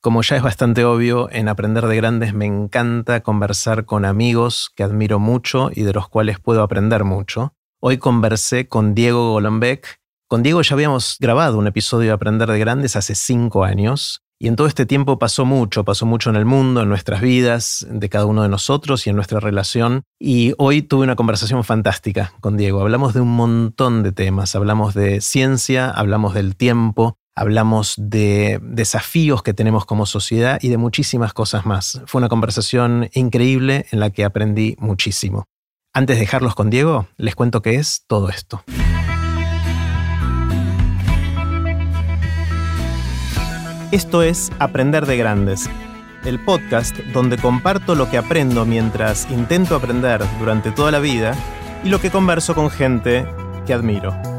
Como ya es bastante obvio, en Aprender de Grandes me encanta conversar con amigos que admiro mucho y de los cuales puedo aprender mucho. Hoy conversé con Diego Golombek. Con Diego ya habíamos grabado un episodio de Aprender de Grandes hace cinco años y en todo este tiempo pasó mucho, pasó mucho en el mundo, en nuestras vidas, de cada uno de nosotros y en nuestra relación. Y hoy tuve una conversación fantástica con Diego. Hablamos de un montón de temas. Hablamos de ciencia, hablamos del tiempo, hablamos de desafíos que tenemos como sociedad y de muchísimas cosas más. Fue una conversación increíble en la que aprendí muchísimo. Antes de dejarlos con Diego, les cuento qué es todo esto. Esto es Aprender de Grandes, el podcast donde comparto lo que aprendo mientras intento aprender durante toda la vida y lo que converso con gente que admiro.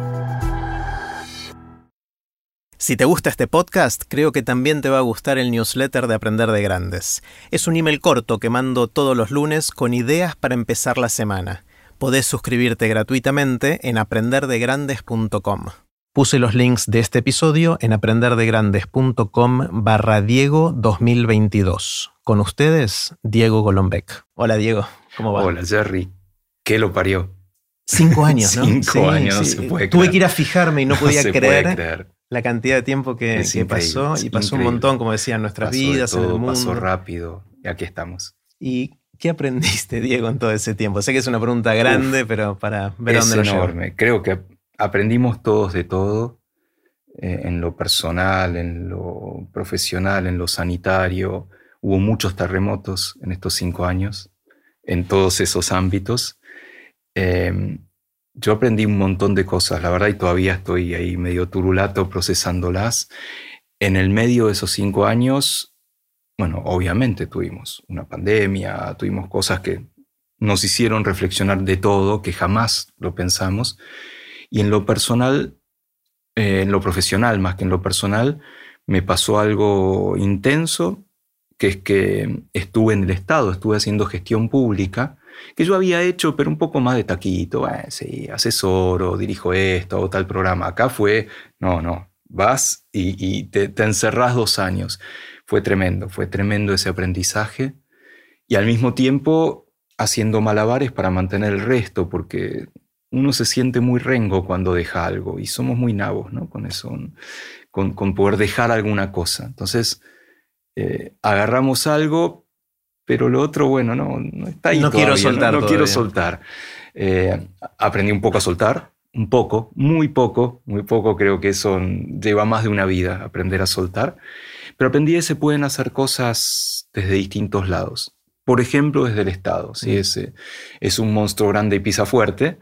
Si te gusta este podcast, creo que también te va a gustar el newsletter de Aprender de Grandes. Es un email corto que mando todos los lunes con ideas para empezar la semana. Podés suscribirte gratuitamente en aprenderdegrandes.com. Puse los links de este episodio en aprenderdegrandes.com barra Diego 2022. Con ustedes, Diego Golombek. Hola Diego, ¿cómo va? Hola Jerry, ¿qué lo parió? Cinco años, ¿no? Cinco años, no se puede Tuve que ir a fijarme y no podía creer, la cantidad de tiempo que, pasó. Y pasó un montón, como decía, en nuestras vidas, en el mundo. Pasó rápido y aquí estamos. ¿Y qué aprendiste, Diego, en todo ese tiempo? Sé que es una pregunta grande, pero para ver es dónde lo enorme. Creo que aprendimos todos de todo, eh, en lo personal, en lo profesional, en lo sanitario. Hubo muchos terremotos en estos cinco años, en todos esos ámbitos. Em, yo aprendí un montón de cosas, la verdad, y todavía estoy ahí medio turulato procesándolas. En el medio de esos cinco años, bueno, obviamente tuvimos una pandemia, tuvimos cosas que nos hicieron reflexionar de todo, que jamás lo pensamos. Y en lo personal, eh, en lo profesional más que en lo personal, me pasó algo intenso, que es que estuve en el Estado, estuve haciendo gestión pública, que yo había hecho, pero un poco más de taquito, eh, sí, asesoro, dirijo esto o tal programa. Acá fue, no, no, vas y, te, te encerrás dos años. Fue tremendo, fue tremendo ese aprendizaje y al mismo tiempo haciendo malabares para mantener el resto, porque uno se siente muy rengo cuando deja algo y somos muy nabos ¿no? con eso, con, con poder dejar alguna cosa. Entonces, eh, agarramos algo, pero lo otro, bueno, no, no está ahí. No quiero soltar. No, quiero soltar. Eh, aprendí un poco a soltar, un poco, muy poco, muy poco, creo que eso lleva más de una vida, aprender a soltar. Pero aprendí que se pueden hacer cosas desde distintos lados. Por ejemplo, desde el Estado. Si mm. ese es un monstruo grande y pisa fuerte,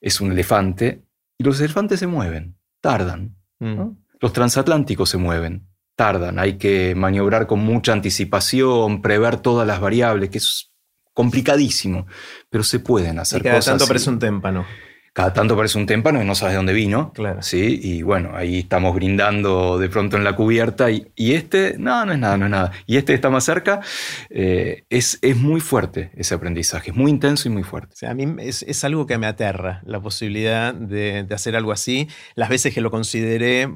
es un elefante, y los elefantes se mueven, tardan. Mm. Los transatlánticos se mueven, tardan. Hay que maniobrar con mucha anticipación, prever todas las variables, que es complicadísimo, pero se pueden hacer y cada cosas. tanto parece un témpano cada tanto parece un témpano y no sabes de dónde vino. Claro. ¿sí? Y bueno, ahí estamos brindando de pronto en la cubierta y, este, no, no es nada, no es nada. Y este está más cerca. Eh, es, es, muy fuerte ese aprendizaje, es muy intenso y muy fuerte. O sea, a mí es, es, algo que me aterra, la posibilidad de, de hacer algo así. Las veces que lo consideré,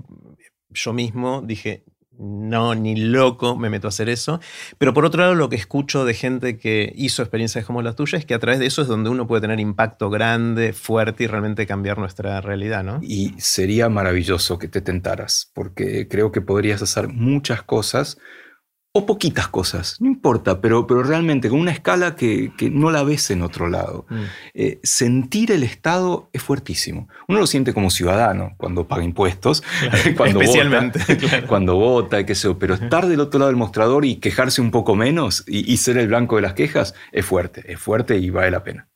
yo mismo dije, no, ni loco me meto a hacer eso. Pero por otro lado, lo que escucho de gente que hizo experiencias como la tuya es que a través de eso es donde uno puede tener impacto grande, fuerte y realmente cambiar nuestra realidad, ¿no? Y sería maravilloso que te tentaras, porque creo que podrías hacer muchas cosas o poquitas cosas, no importa, pero, pero realmente con una escala que, no la ves en otro lado. Mm. Eh, sentir el Estado es fuertísimo. Uno lo siente como ciudadano cuando paga impuestos, cuando especialmente, vota, cuando vota, qué sé pero estar del otro lado del mostrador y quejarse un poco menos y ser el blanco de las quejas es fuerte, es fuerte y vale la pena.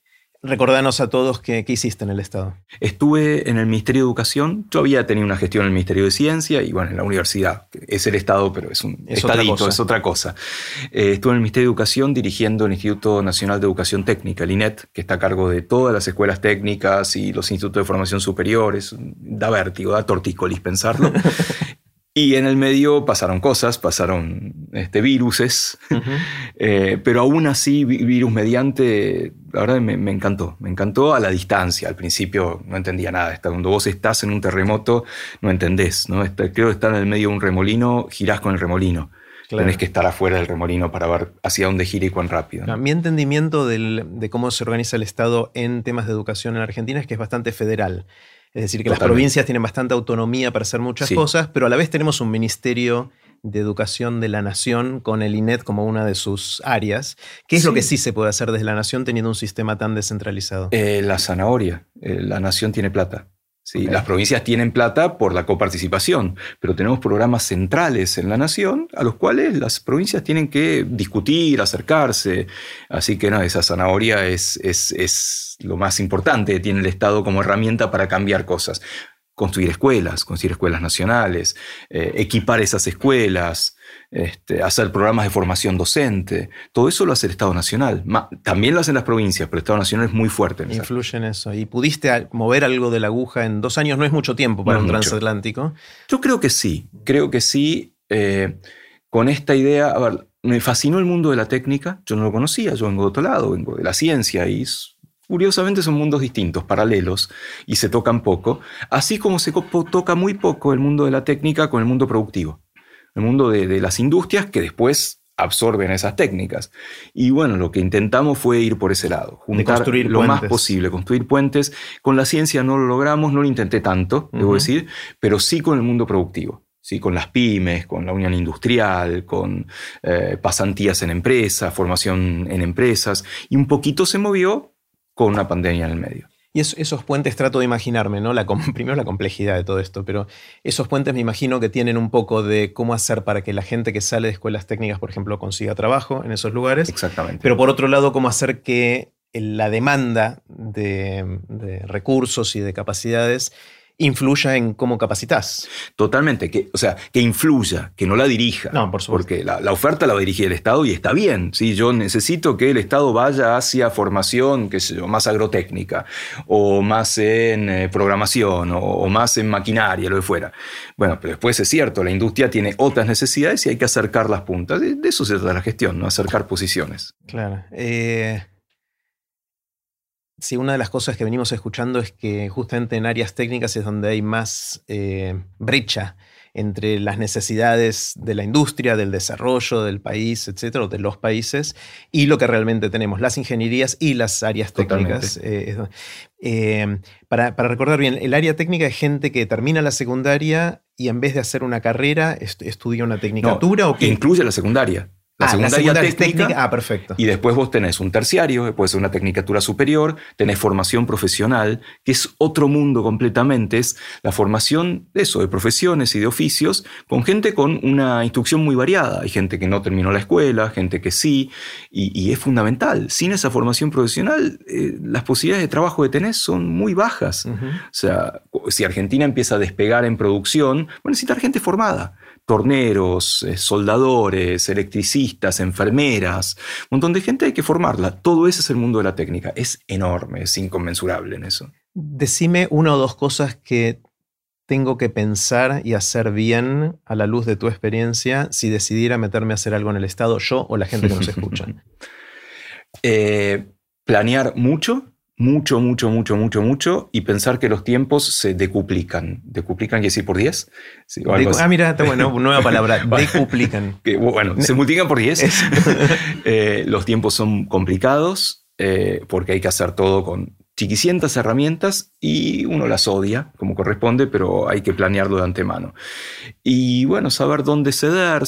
Recordanos a todos qué, hiciste en el Estado. Estuve en el Ministerio de Educación. Yo había tenido una gestión en el Ministerio de Ciencia y bueno, en la universidad. Es el Estado, pero es un estadito, es otra cosa. Eh, estuve en el Ministerio de Educación dirigiendo el Instituto Nacional de Educación Técnica, el INET, que está a cargo de todas las escuelas técnicas y los institutos de formación superiores. Da vértigo, da tortícolis pensarlo. Y en el medio pasaron cosas, pasaron este, viruses, eh, pero aún así, virus mediante, la verdad me, me, encantó, me encantó a la distancia. Al principio no entendía nada. Cuando vos estás en un terremoto, no entendés. ¿no? Creo que estar en el medio de un remolino, girás con el remolino. Tenés que estar afuera del remolino para ver hacia dónde gira y cuán rápido. Mi entendimiento de cómo se organiza el Estado en temas de educación en Argentina es que es bastante federal. Es decir, que las provincias tienen bastante autonomía para hacer muchas cosas, pero a la vez tenemos un ministerio de educación de la nación con el INET como una de sus áreas. ¿Qué es lo que sí se puede hacer desde la nación teniendo un sistema tan descentralizado? Eh, la zanahoria. Eh, la nación tiene plata. ¿sí? Las provincias tienen plata por la coparticipación, pero tenemos programas centrales en la nación a los cuales las provincias tienen que discutir, acercarse. Así que no, esa zanahoria es, es, lo más importante que tiene el Estado como herramienta para cambiar cosas. Construir escuelas, construir escuelas nacionales, eh, equipar esas escuelas, este, hacer programas de formación docente. Todo eso lo hace el Estado Nacional. también lo hacen las provincias, pero el Estado Nacional es muy fuerte. En Influye en eso. ¿Y pudiste mover algo de la aguja en dos años? No es mucho tiempo para un transatlántico. Yo creo que sí. Creo que sí. Eh, con esta idea, a ver, me fascinó el mundo de la técnica. Yo no lo conocía. Yo vengo de otro lado, vengo de la ciencia y curiosamente son mundos distintos, paralelos, y se tocan poco, así como se toca muy poco el mundo de la técnica con el mundo productivo el mundo de, las industrias que después absorben esas técnicas. Y bueno, lo que intentamos fue ir por ese lado, juntar lo más posible, construir puentes. Con la ciencia no lo logramos, no lo intenté tanto, debo decir, pero sí con el mundo productivo. ¿sí? con las pymes, con la unión industrial, con eh, pasantías en empresas, formación en empresas, y un poquito se movió con una pandemia en el medio. Y esos puentes trato de imaginarme, ¿no? La, primero la complejidad de todo esto, pero esos puentes me imagino que tienen un poco de cómo hacer para que la gente que sale de escuelas técnicas, por ejemplo, consiga trabajo en esos lugares. Exactamente. Pero por otro lado, cómo hacer que la demanda de, de recursos y de capacidades influya en cómo capacitas. Totalmente, que, o sea, que influya, que no la dirija. No, por supuesto. Porque la, oferta la va a dirigir el Estado y está bien. ¿sí? Yo necesito que el Estado vaya hacia formación, qué sé yo, más agrotécnica, o más en eh, programación, o, más en maquinaria, lo que fuera. Bueno, pero después es cierto, la industria tiene otras necesidades y hay que acercar las puntas. De, eso se trata la gestión, ¿no? Acercar posiciones. Claro. Eh, Sí, una de las cosas que venimos escuchando es que justamente en áreas técnicas es donde hay más eh, brecha entre las necesidades de la industria, del desarrollo del país, etcétera, de los países, y lo que realmente tenemos, las ingenierías y las áreas técnicas. Eh, eh, para, recordar bien, el área técnica es gente que termina la secundaria y en vez de hacer una carrera, estudia una tecnicatura. ¿o que Incluye la secundaria. La, ah, secundaria, técnica, Ah, perfecto. Y después vos tenés un terciario, puede ser una tecnicatura superior, tenés formación profesional, que es otro mundo completamente. Es la formación de eso, de profesiones y de oficios, con gente con una instrucción muy variada. Hay gente que no terminó la escuela, gente que sí, y, es fundamental. Sin esa formación profesional, eh, las posibilidades de trabajo que tenés son muy bajas. O sea, si Argentina empieza a despegar en producción, bueno, necesita gente formada torneros, eh, soldadores, electricistas, enfermeras, un montón de gente hay que formarla. Todo ese es el mundo de la técnica. Es enorme, es inconmensurable en eso. Decime una o dos cosas que tengo que pensar y hacer bien a la luz de tu experiencia si decidiera meterme a hacer algo en el Estado, yo o la gente que nos escucha. Eh, planear mucho, mucho, mucho, mucho, mucho, mucho, y pensar que los tiempos se decuplican. ¿Decuplican quiere decir por 10? ah, mira, está bueno, nueva palabra, decuplican. bueno, se multiplican por 10. Eh, los tiempos son complicados eh, porque hay que hacer todo con chiquicientas herramientas y uno las odia, como corresponde, pero hay que planearlo de antemano. Y bueno, saber dónde ceder.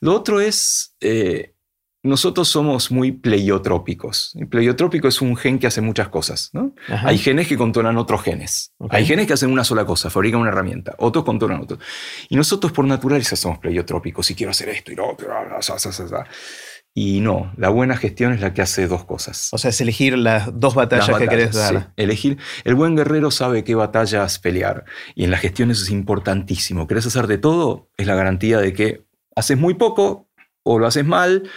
Lo otro es... Eh, nosotros somos muy pleiotrópicos. El pleiotrópico es un gen que hace muchas cosas. Hay genes que controlan otros genes. Hay genes que hacen una sola cosa, fabrican una herramienta. Otros controlan otros. Y nosotros por naturaleza somos pleiotrópicos. Y quiero hacer esto y lo otro. Y no, la buena gestión es la que hace dos cosas. O sea, es elegir las dos batallas, que querés dar. Elegir. El buen guerrero sabe qué batallas pelear. Y en la gestión eso es importantísimo. ¿Querés hacer de todo? Es la garantía de que haces muy poco o lo haces mal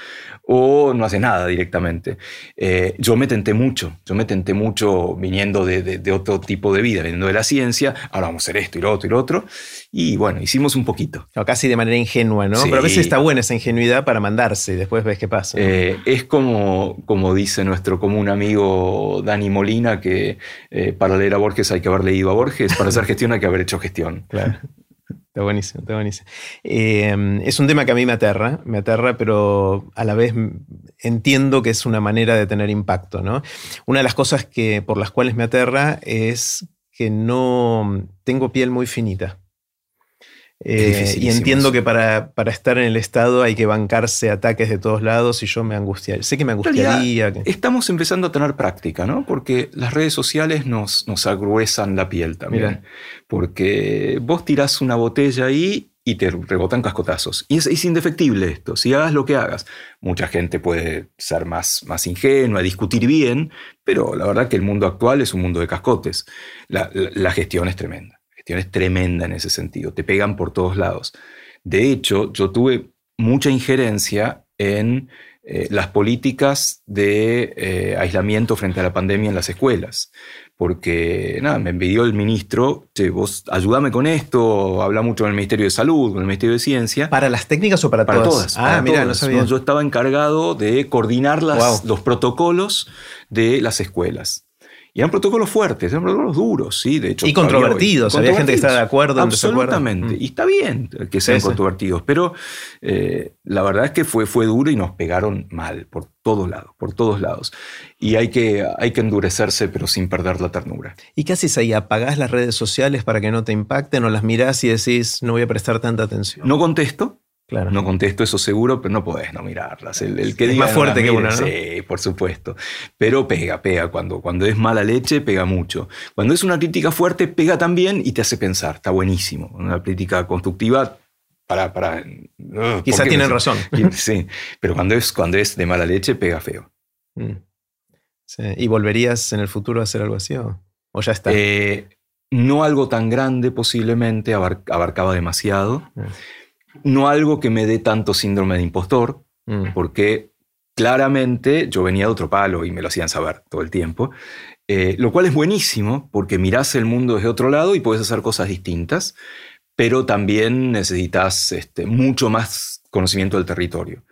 o no haces nada directamente. Eh, yo me tenté mucho, yo me tenté mucho viniendo de, otro tipo de vida, viniendo de la ciencia, ahora vamos a hacer esto y lo otro y lo otro, y bueno, hicimos un poquito. casi de manera ingenua, ¿no? Pero a veces está buena esa ingenuidad para mandarse y después ves qué pasa. Eh, es como, como dice nuestro común amigo Dani Molina, que eh, para leer a Borges hay que haber leído a Borges, para hacer gestión hay que haber hecho gestión. Claro. Está buenísimo, está buenísimo. Eh, es un tema que a mí me aterra, me aterra, pero a la vez entiendo que es una manera de tener impacto. ¿no? Una de las cosas que, por las cuales me aterra es que no tengo piel muy finita. Eh, y entiendo que para, estar en el Estado hay que bancarse ataques de todos lados y yo me angustiaría. Sé que me angustiaría. Estamos empezando a tener práctica, ¿no? Porque las redes sociales nos, nos agruesan la piel también. Porque vos tirás una botella ahí y te rebotan cascotazos. Y es, indefectible esto. Si hagas lo que hagas, mucha gente puede ser más, más ingenua, discutir bien, pero la verdad que el mundo actual es un mundo de cascotes. la gestión es tremenda es tremenda en ese sentido, te pegan por todos lados. De hecho, yo tuve mucha injerencia en eh, las políticas de eh, aislamiento frente a la pandemia en las escuelas. Porque nada, me envidió el ministro, che, vos ayúdame con esto, habla mucho con el Ministerio de Salud, con el Ministerio de Ciencia. ¿Para las técnicas o para, para todas? Ah, mira, no sabía. yo estaba encargado de coordinar los protocolos de las escuelas. Y eran protocolos fuertes, eran protocolos duros, sí, de hecho. Y controvertidos, había gente que estaba de acuerdo. Absolutamente, mm. y está bien que sean controvertidos, pero eh, la verdad es que fue, fue duro y nos pegaron mal, por todos lados, por todos lados. Y hay que, hay que endurecerse, pero sin perder la ternura. ¿Y qué haces ahí? ¿Apagás las redes sociales para que no te impacten o las mirás y decís, no voy a prestar tanta atención? No contesto, no contesto eso seguro, pero no podés no mirarlas. El, que es más fuerte que uno, ¿no? Sí, por supuesto. Pero pega, pega. Cuando, cuando es mala leche, pega mucho. Cuando es una crítica fuerte, pega también y te hace pensar. Está buenísimo. Una crítica constructiva para... para Quizá tienen razón. Sí, pero cuando es, cuando es de mala leche, pega feo. Mm. ¿Y volverías en el futuro a hacer algo así o, ya está? Eh, no algo tan grande posiblemente, abarcaba demasiado. Ah no algo que me dé tanto síndrome de impostor, mm. porque claramente yo venía de otro palo y me lo hacían saber todo el tiempo, eh, lo cual es buenísimo porque mirás el mundo desde otro lado y puedes hacer cosas distintas, pero también necesitas este, mucho más conocimiento del territorio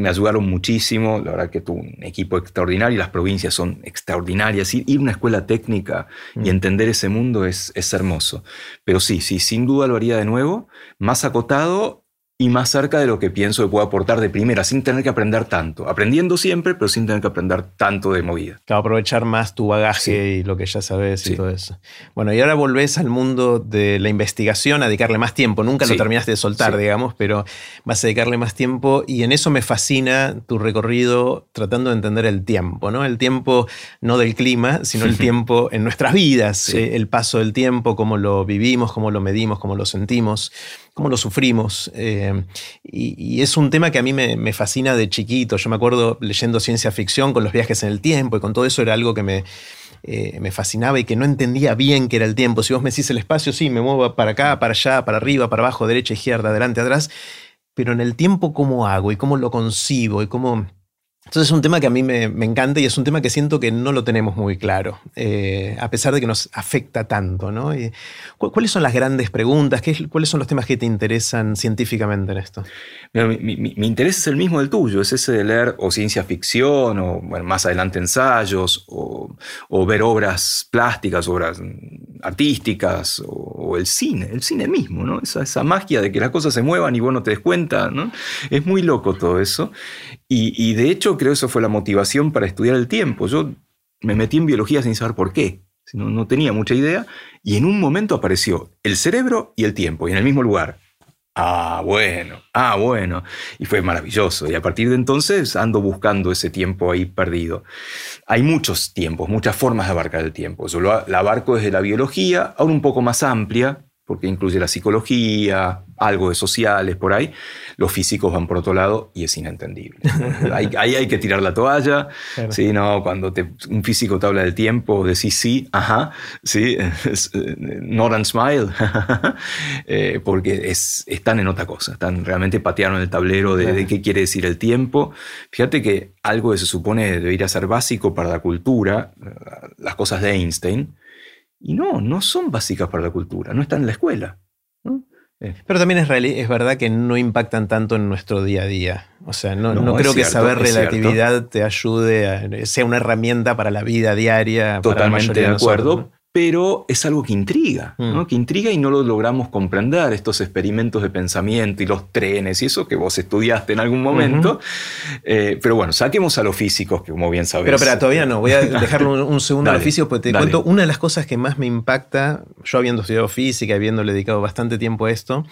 me ayudaron muchísimo, la verdad que tuve un equipo extraordinario, las provincias son extraordinarias, ir a una escuela técnica y mm. entender ese mundo es, es hermoso. Pero sí, sí, sin duda lo haría de nuevo, más acotado y más cerca de lo que pienso que puedo aportar de primera, sin tener que aprender tanto. Aprendiendo siempre, pero sin tener que aprender tanto de movida. Claro, aprovechar más tu bagaje y lo que ya sabes y todo eso. Bueno, y ahora volvés al mundo de la investigación a dedicarle más tiempo. Nunca lo terminaste de soltar, digamos, pero vas a dedicarle más tiempo y en eso me fascina tu recorrido tratando de entender el tiempo, ¿no? El tiempo no del clima, sino el tiempo en nuestras vidas, eh, el paso del tiempo, cómo lo vivimos, cómo lo medimos, cómo lo sentimos cómo lo sufrimos. Eh, y, es un tema que a mí me, fascina de chiquito. Yo me acuerdo leyendo ciencia ficción con los viajes en el tiempo y con todo eso era algo que me, eh, me fascinaba y que no entendía bien qué era el tiempo. Si vos me decís el espacio, sí, me muevo para acá, para allá, para arriba, para abajo, derecha, izquierda, adelante, atrás. Pero en el tiempo, ¿cómo hago? ¿Y cómo lo concibo? ¿Y cómo entonces es un tema que a mí me, encanta y es un tema que siento que no lo tenemos muy claro, eh, a pesar de que nos afecta tanto. ¿no? ¿Cuáles son las grandes preguntas? ¿Qué, ¿Cuáles son los temas que te interesan científicamente en esto? mi, interés es el mismo del tuyo, es ese de leer o ciencia ficción o más adelante ensayos o, ver obras plásticas, obras artísticas o, el cine, el cine mismo, ¿no? esa, esa magia de que las cosas se muevan y vos no te des cuenta. ¿no? Es muy loco todo eso. Y, de hecho creo que eso fue la motivación para estudiar el tiempo. Yo me metí en biología sin saber por qué, no, tenía mucha idea, y en un momento apareció el cerebro y el tiempo, y en el mismo lugar. Ah, bueno, ah, bueno. Y fue maravilloso. Y a partir de entonces ando buscando ese tiempo ahí perdido. Hay muchos tiempos, muchas formas de abarcar el tiempo. Yo la abarco desde la biología, ahora un poco más amplia, porque incluye la psicología, algo de sociales por ahí, los físicos van por otro lado y es inentendible. ahí, hay que tirar la toalla, ¿sí? no, cuando te, un físico te habla del tiempo, decís sí, ajá, sí, not and smile, eh, porque es, están en otra cosa, están realmente pateando en el tablero de, de, qué quiere decir el tiempo. Fíjate que algo que se supone debería ser básico para la cultura, las cosas de Einstein, y no, no son básicas para la cultura, no están en la escuela. Eh. Pero también es, es, verdad que no impactan tanto en nuestro día a día. O sea, no, creo que saber relatividad te ayude, a, sea una herramienta para la vida diaria. Totalmente de acuerdo pero es algo que intriga, ¿no? Mm. que intriga y no lo logramos comprender, estos experimentos de pensamiento y los trenes y eso que vos estudiaste en algún momento. Eh, pero bueno, saquemos a los físicos, que como bien sabes. Pero, pero todavía no, voy a dejarlo un, segundo a los físicos, porque te cuento una de las cosas que más me impacta, yo habiendo estudiado física y habiéndole dedicado bastante tiempo a esto,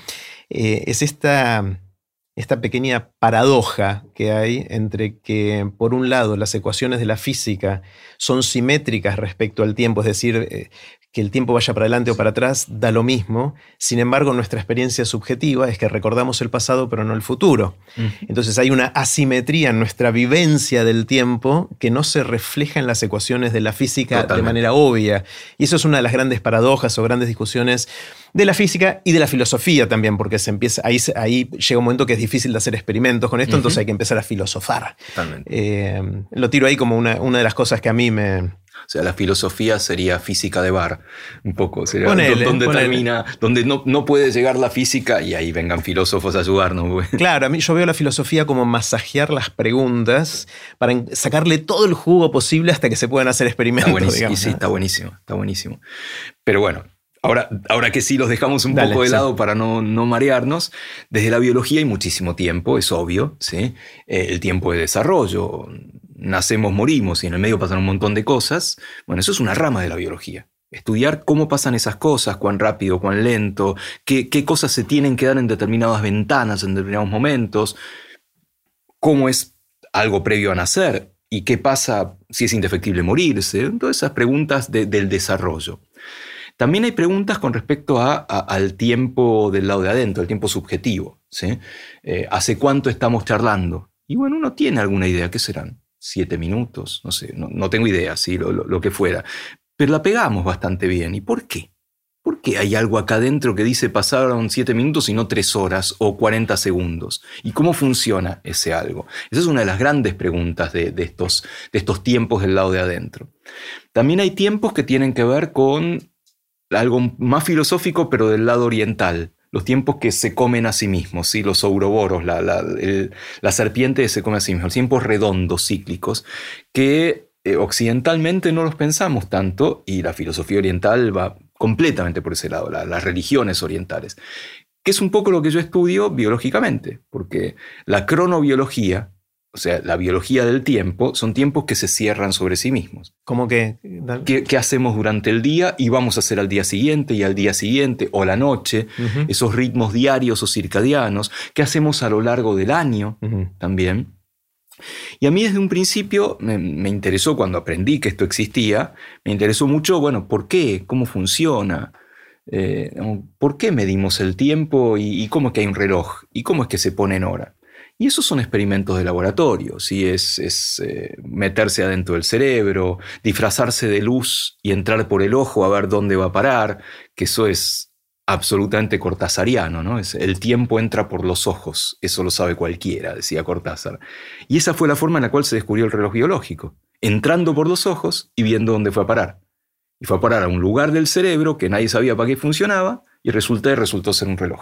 eh, es esta esta pequeña paradoja que hay entre que, por un lado, las ecuaciones de la física son simétricas respecto al tiempo, es decir, eh, que el tiempo vaya para adelante o para atrás da lo mismo. Sin embargo, nuestra experiencia subjetiva es que recordamos el pasado pero no el futuro. Entonces hay una asimetría en nuestra vivencia del tiempo que no se refleja en las ecuaciones de la física de manera obvia. Y eso es una de las grandes paradojas o grandes discusiones de la física y de la filosofía también, porque se empieza, ahí, ahí llega un momento que es difícil de hacer experimentos con esto, entonces hay que empezar a filosofar. Eh, lo tiro ahí como una, una de las cosas que a mí me, sea, la filosofía sería física de bar, un poco. Sería donde termina, donde no, no, puede llegar la física y ahí vengan filósofos a ayudarnos. Claro, a mí yo veo la filosofía como masajear las preguntas para sacarle todo el jugo posible hasta que se puedan hacer experimentos. Está buenísimo, sí, está buenísimo, está buenísimo. Pero bueno, Ahora, ahora que sí los dejamos un poco de lado para no, no, marearnos, desde la biología hay muchísimo tiempo, es obvio, ¿sí? Eh, el tiempo de desarrollo, nacemos, morimos y en el medio pasan un montón de cosas, bueno, eso es una rama de la biología. Estudiar cómo pasan esas cosas, cuán rápido, cuán lento, qué, qué cosas se tienen que dar en determinadas ventanas, en determinados momentos, cómo es algo previo a nacer y qué pasa si es indefectible morirse, todas esas preguntas del desarrollo. También hay preguntas con respecto a, al tiempo del lado de adentro, el tiempo subjetivo. ¿sí? Eh, ¿Hace cuánto estamos charlando? Y bueno, uno tiene alguna idea, ¿qué serán? Siete minutos, no sé, no, tengo idea, sí, lo, que fuera. Pero la pegamos bastante bien. ¿Y por qué? ¿Por qué hay algo acá adentro que dice pasaron siete minutos y no tres horas o 40 segundos? ¿Y cómo funciona ese algo? Esa es una de las grandes preguntas de, estos, de estos tiempos del lado de adentro. También hay tiempos que tienen que ver con algo más filosófico, pero del lado oriental los tiempos que se comen a sí mismos, ¿sí? los ouroboros, la, la, serpiente se come a sí misma, los tiempos redondos, cíclicos, que eh, occidentalmente no los pensamos tanto y la filosofía oriental va completamente por ese lado, las religiones orientales, que es un poco lo que yo estudio biológicamente, porque la cronobiología, o sea, la biología del tiempo, son tiempos que se cierran sobre sí mismos. ¿Cómo que? ¿Qué, hacemos durante el día y vamos a hacer al día siguiente y al día siguiente o la noche? Esos ritmos diarios o circadianos. ¿Qué hacemos a lo largo del año también? Y a mí desde un principio me, interesó cuando aprendí que esto existía, me interesó mucho, bueno, ¿por qué? ¿Cómo funciona? Eh, ¿Por qué medimos el tiempo y, y cómo es que hay un reloj? ¿Y cómo es que se pone en hora? Y esos son experimentos de laboratorio, ¿sí? es, es eh, meterse adentro del cerebro, disfrazarse de luz y entrar por el ojo a ver dónde va a parar, que eso es absolutamente cortasariano, ¿no? Es, el tiempo entra por los ojos, eso lo sabe cualquiera, decía Cortázar. Y esa fue la forma en la cual se descubrió el reloj biológico, entrando por los ojos y viendo dónde fue a parar. Y fue a parar a un lugar del cerebro que nadie sabía para qué funcionaba, y resulta, resultó ser un reloj.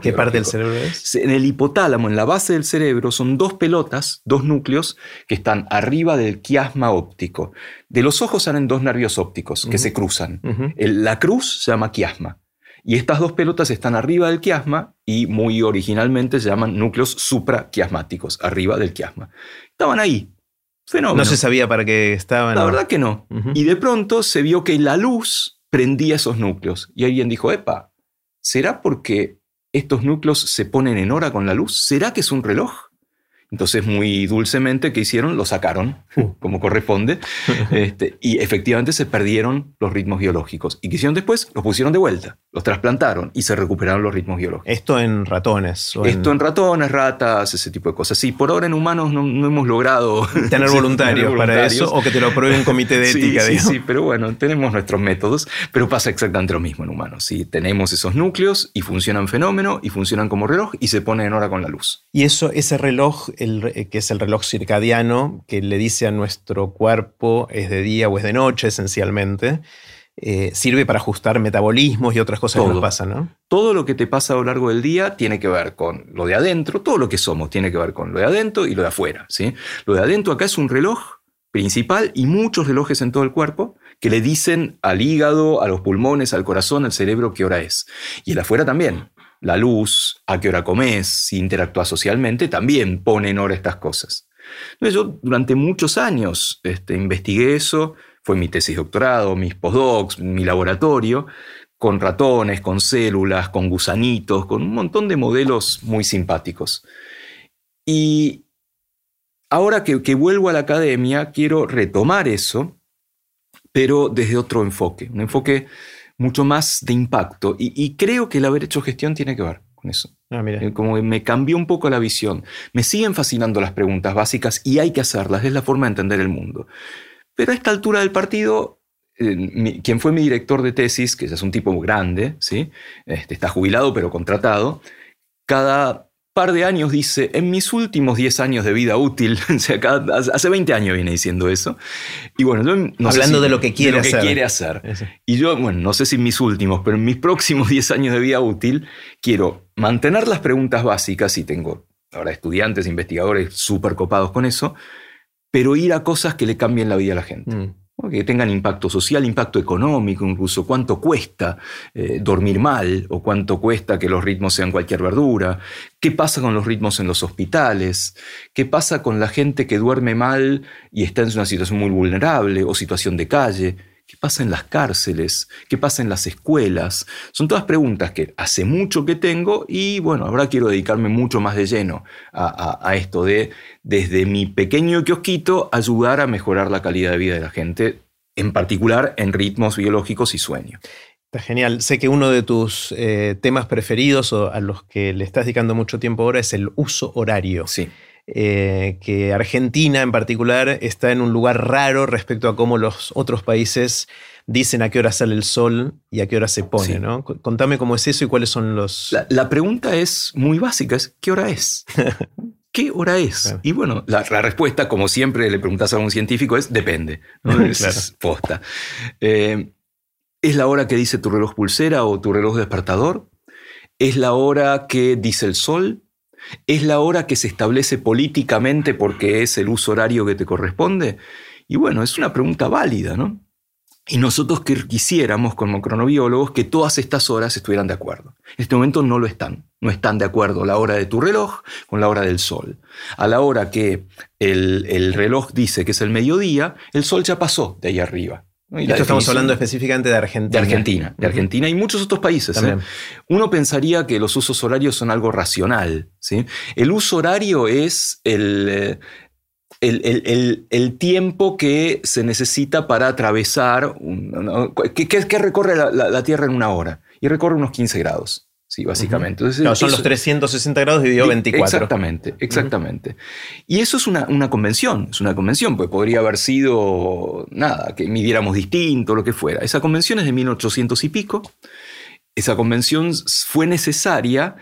¿Qué, parte del cerebro es? En el hipotálamo, en la base del cerebro, son dos pelotas, dos núcleos que están arriba del quiasma óptico. De los ojos salen dos nervios ópticos que se cruzan. la cruz se llama quiasma. Y estas dos pelotas están arriba del quiasma y muy originalmente se llaman núcleos supraquiasmáticos, arriba del quiasma. Estaban ahí. Fenómeno. No se sabía para qué estaban. La verdad que no. Y de pronto se vio que la luz prendía esos núcleos. Y alguien dijo, epa, ¿será porque estos núcleos se ponen en hora con la luz? ¿Será que es un reloj? Entonces, muy dulcemente, ¿qué hicieron? Lo sacaron, uh. como corresponde, este, y efectivamente se perdieron los ritmos biológicos. ¿Y qué hicieron después? Los pusieron de vuelta, los trasplantaron y se recuperaron los ritmos biológicos. Esto en ratones. Esto en... ratones, ratas, ese tipo de cosas. Sí, por ahora en humanos no, hemos logrado tener voluntarios, para eso o que te lo apruebe un comité de ética. Sí, sí, pero bueno, tenemos nuestros métodos, pero pasa exactamente lo mismo en humanos. Sí, tenemos esos núcleos y funcionan fenómeno y funcionan como reloj y se ponen en hora con la luz. Y eso, ese reloj eh, que es el reloj circadiano, que le dice a nuestro cuerpo es de día o es de noche esencialmente, eh, sirve para ajustar metabolismos y otras cosas que nos pasan, ¿no? Todo lo que te pasa a lo largo del día tiene que ver con lo de adentro, todo lo que somos tiene que ver con lo de adentro y lo de afuera, ¿sí? Lo de adentro acá es un reloj principal y muchos relojes en todo el cuerpo que le dicen al hígado, a los pulmones, al corazón, al cerebro qué hora es. Y el afuera también la luz, a qué hora comes, si interactúas socialmente, también pone en hora estas cosas. Yo durante muchos años este, investigué eso, fue mi tesis doctorado, mis postdocs, mi laboratorio, con ratones, con células, con gusanitos, con un montón de modelos muy simpáticos. Y ahora que, vuelvo a la academia, quiero retomar eso, pero desde otro enfoque, un enfoque mucho más de impacto. Y, creo que el haber hecho gestión tiene que ver con eso. Ah, eh, como me cambió un poco la visión. Me siguen fascinando las preguntas básicas y hay que hacerlas, es la forma de entender el mundo. Pero a esta altura del partido, eh, quien fue mi director de tesis, que es un tipo grande, ¿sí? Este, está jubilado pero contratado, cada par de años dice, en mis últimos 10 años de vida útil, hace 20 años viene diciendo eso, y bueno, no Hablando de lo que quiere hacer. quiere hacer. Y yo, bueno, no sé si en mis últimos, pero en mis próximos 10 años de vida útil, quiero mantener las preguntas básicas, y tengo ahora estudiantes, investigadores súper copados con eso, pero ir a cosas que le cambien la vida a la gente. Mm que tengan impacto social, impacto económico, incluso cuánto cuesta eh, dormir mal o cuánto cuesta que los ritmos sean cualquier verdura, qué pasa con los ritmos en los hospitales, qué pasa con la gente que duerme mal y está en una situación muy vulnerable o situación de calle, ¿Qué pasa en las cárceles? ¿Qué pasa en las escuelas? Son todas preguntas que hace mucho que tengo y bueno, ahora quiero dedicarme mucho más de lleno a, esto de, desde mi pequeño kiosquito, ayudar a mejorar la calidad de vida de la gente, en particular en ritmos biológicos y sueño. Está genial. Sé que uno de tus eh, temas preferidos o a los que le estás dedicando mucho tiempo ahora es el uso horario. Sí. Eh, que Argentina en particular está en un lugar raro respecto a cómo los otros países dicen a qué hora sale el sol y a qué hora se pone, ¿no? Contame cómo es eso y cuáles son los... La, pregunta es muy básica, es ¿qué hora es? ¿Qué hora es? Y bueno, la, respuesta, como siempre le preguntas a un científico, es depende. Es posta. Eh, ¿Es la hora que dice tu reloj pulsera o tu reloj despertador? ¿Es la hora que dice el sol? ¿Es la hora que se establece políticamente porque es el uso horario que te corresponde? Y bueno, es una pregunta válida, ¿no? Y nosotros quisiéramos como cronobiólogos que todas estas horas estuvieran de acuerdo. En este momento no lo están. No están de acuerdo la hora de tu reloj con la hora del sol. A la hora que el, el reloj dice que es el mediodía, el sol ya pasó de ahí arriba. Esto estamos hablando específicamente de Argentina. De Argentina, de Argentina y muchos otros países. ¿eh? Uno pensaría que los usos horarios son algo racional. ¿sí? El uso horario es el, el, tiempo que se necesita para atravesar, que, recorre la Tierra en una hora. Y recorre unos 15 grados. Sí, básicamente. son los 360 grados dividido 24. Exactamente, exactamente. Y eso es una, convención, es una convención, pues podría haber sido, nada, que midiéramos distinto, lo que fuera. Esa convención es de 1800 y pico. Esa convención fue necesaria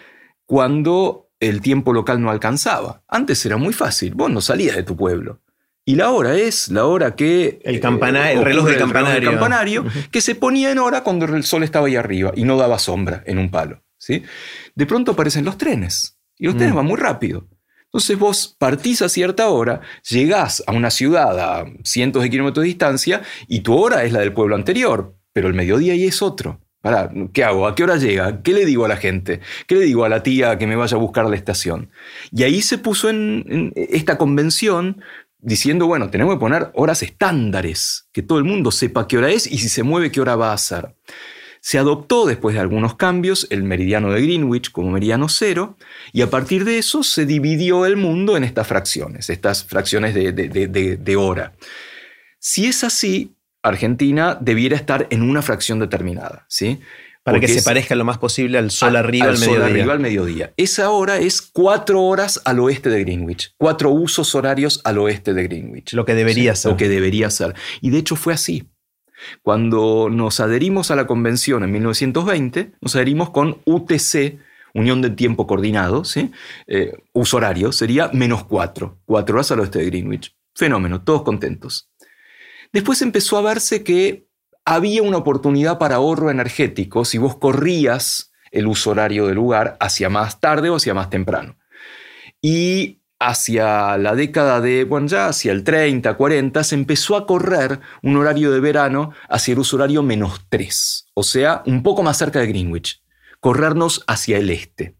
cuando el tiempo local no alcanzaba. Antes era muy fácil, vos no salías de tu pueblo. Y la hora es la hora que... El, el reloj del campanario. campanario que se ponía en hora cuando el sol estaba ahí arriba y no daba sombra en un palo. De pronto aparecen los trenes y los trenes mm. van muy rápido. Entonces vos partís a cierta hora, llegás a una ciudad a cientos de kilómetros de distancia y tu hora es la del pueblo anterior, pero el mediodía ahí es otro. ¿qué hago? ¿A qué hora llega? ¿Qué le digo a la gente? ¿Qué le digo a la tía que me vaya a buscar a la estación? Y ahí se puso en esta convención diciendo, bueno, tenemos que poner horas estándares, que todo el mundo sepa qué hora es y si se mueve, qué hora va a ser Se adoptó después de algunos cambios el meridiano de Greenwich como meridiano cero y a partir de eso se dividió el mundo en estas fracciones, estas fracciones de, hora. Si es así, Argentina debiera estar en una fracción determinada, ¿sí? Para que se parezca lo más posible al sol arriba al, mediodía. arriba al mediodía. Esa hora es cuatro horas al oeste de Greenwich. Cuatro usos horarios al oeste de Greenwich. Lo que debería ser. Lo que debería ser. Y de hecho fue así. Cuando nos adherimos a la convención en 1920, nos adherimos con UTC, Unión de Tiempo Coordinado, ¿sí? Eh, sería menos cuatro. Cuatro horas al oeste de Greenwich. Fenómeno, todos contentos. Después empezó a verse que había una oportunidad para ahorro energético si vos corrías el uso horario del lugar hacia más tarde o hacia más temprano. Y hacia la década de, bueno, ya hacia el 30, 40, se empezó a correr un horario de verano hacia el uso horario menos 3, o sea, un poco más cerca de Greenwich, corrernos hacia el este.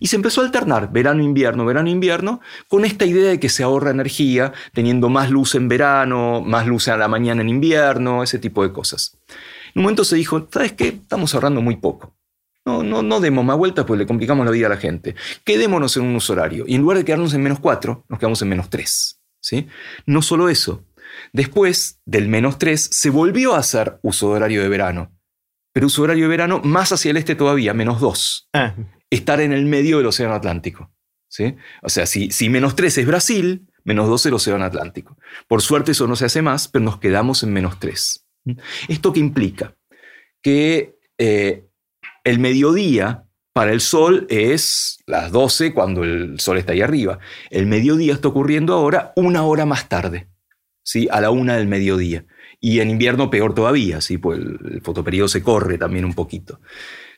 Y se empezó a alternar verano-invierno, verano-invierno, con esta idea de que se ahorra energía, teniendo más luz en verano, más luz a la mañana en invierno, ese tipo de cosas. En un momento se dijo, ¿sabes qué? Estamos ahorrando muy poco. No, no, no demos más vueltas, pues le complicamos la vida a la gente. Quedémonos en un uso horario. Y en lugar de quedarnos en menos 4, nos quedamos en menos 3. ¿sí? No solo eso. Después del menos 3 se volvió a hacer uso horario de verano. Pero uso horario de verano más hacia el este todavía, menos 2. Ah estar en el medio del Océano Atlántico. ¿sí? O sea, si, si menos 3 es Brasil, menos 2 es el Océano Atlántico. Por suerte eso no se hace más, pero nos quedamos en menos 3. ¿Esto qué implica? Que eh, el mediodía para el Sol es las 12 cuando el Sol está ahí arriba. El mediodía está ocurriendo ahora una hora más tarde, ¿sí? a la una del mediodía. Y en invierno peor todavía, ¿sí? pues el, fotoperiodo se corre también un poquito.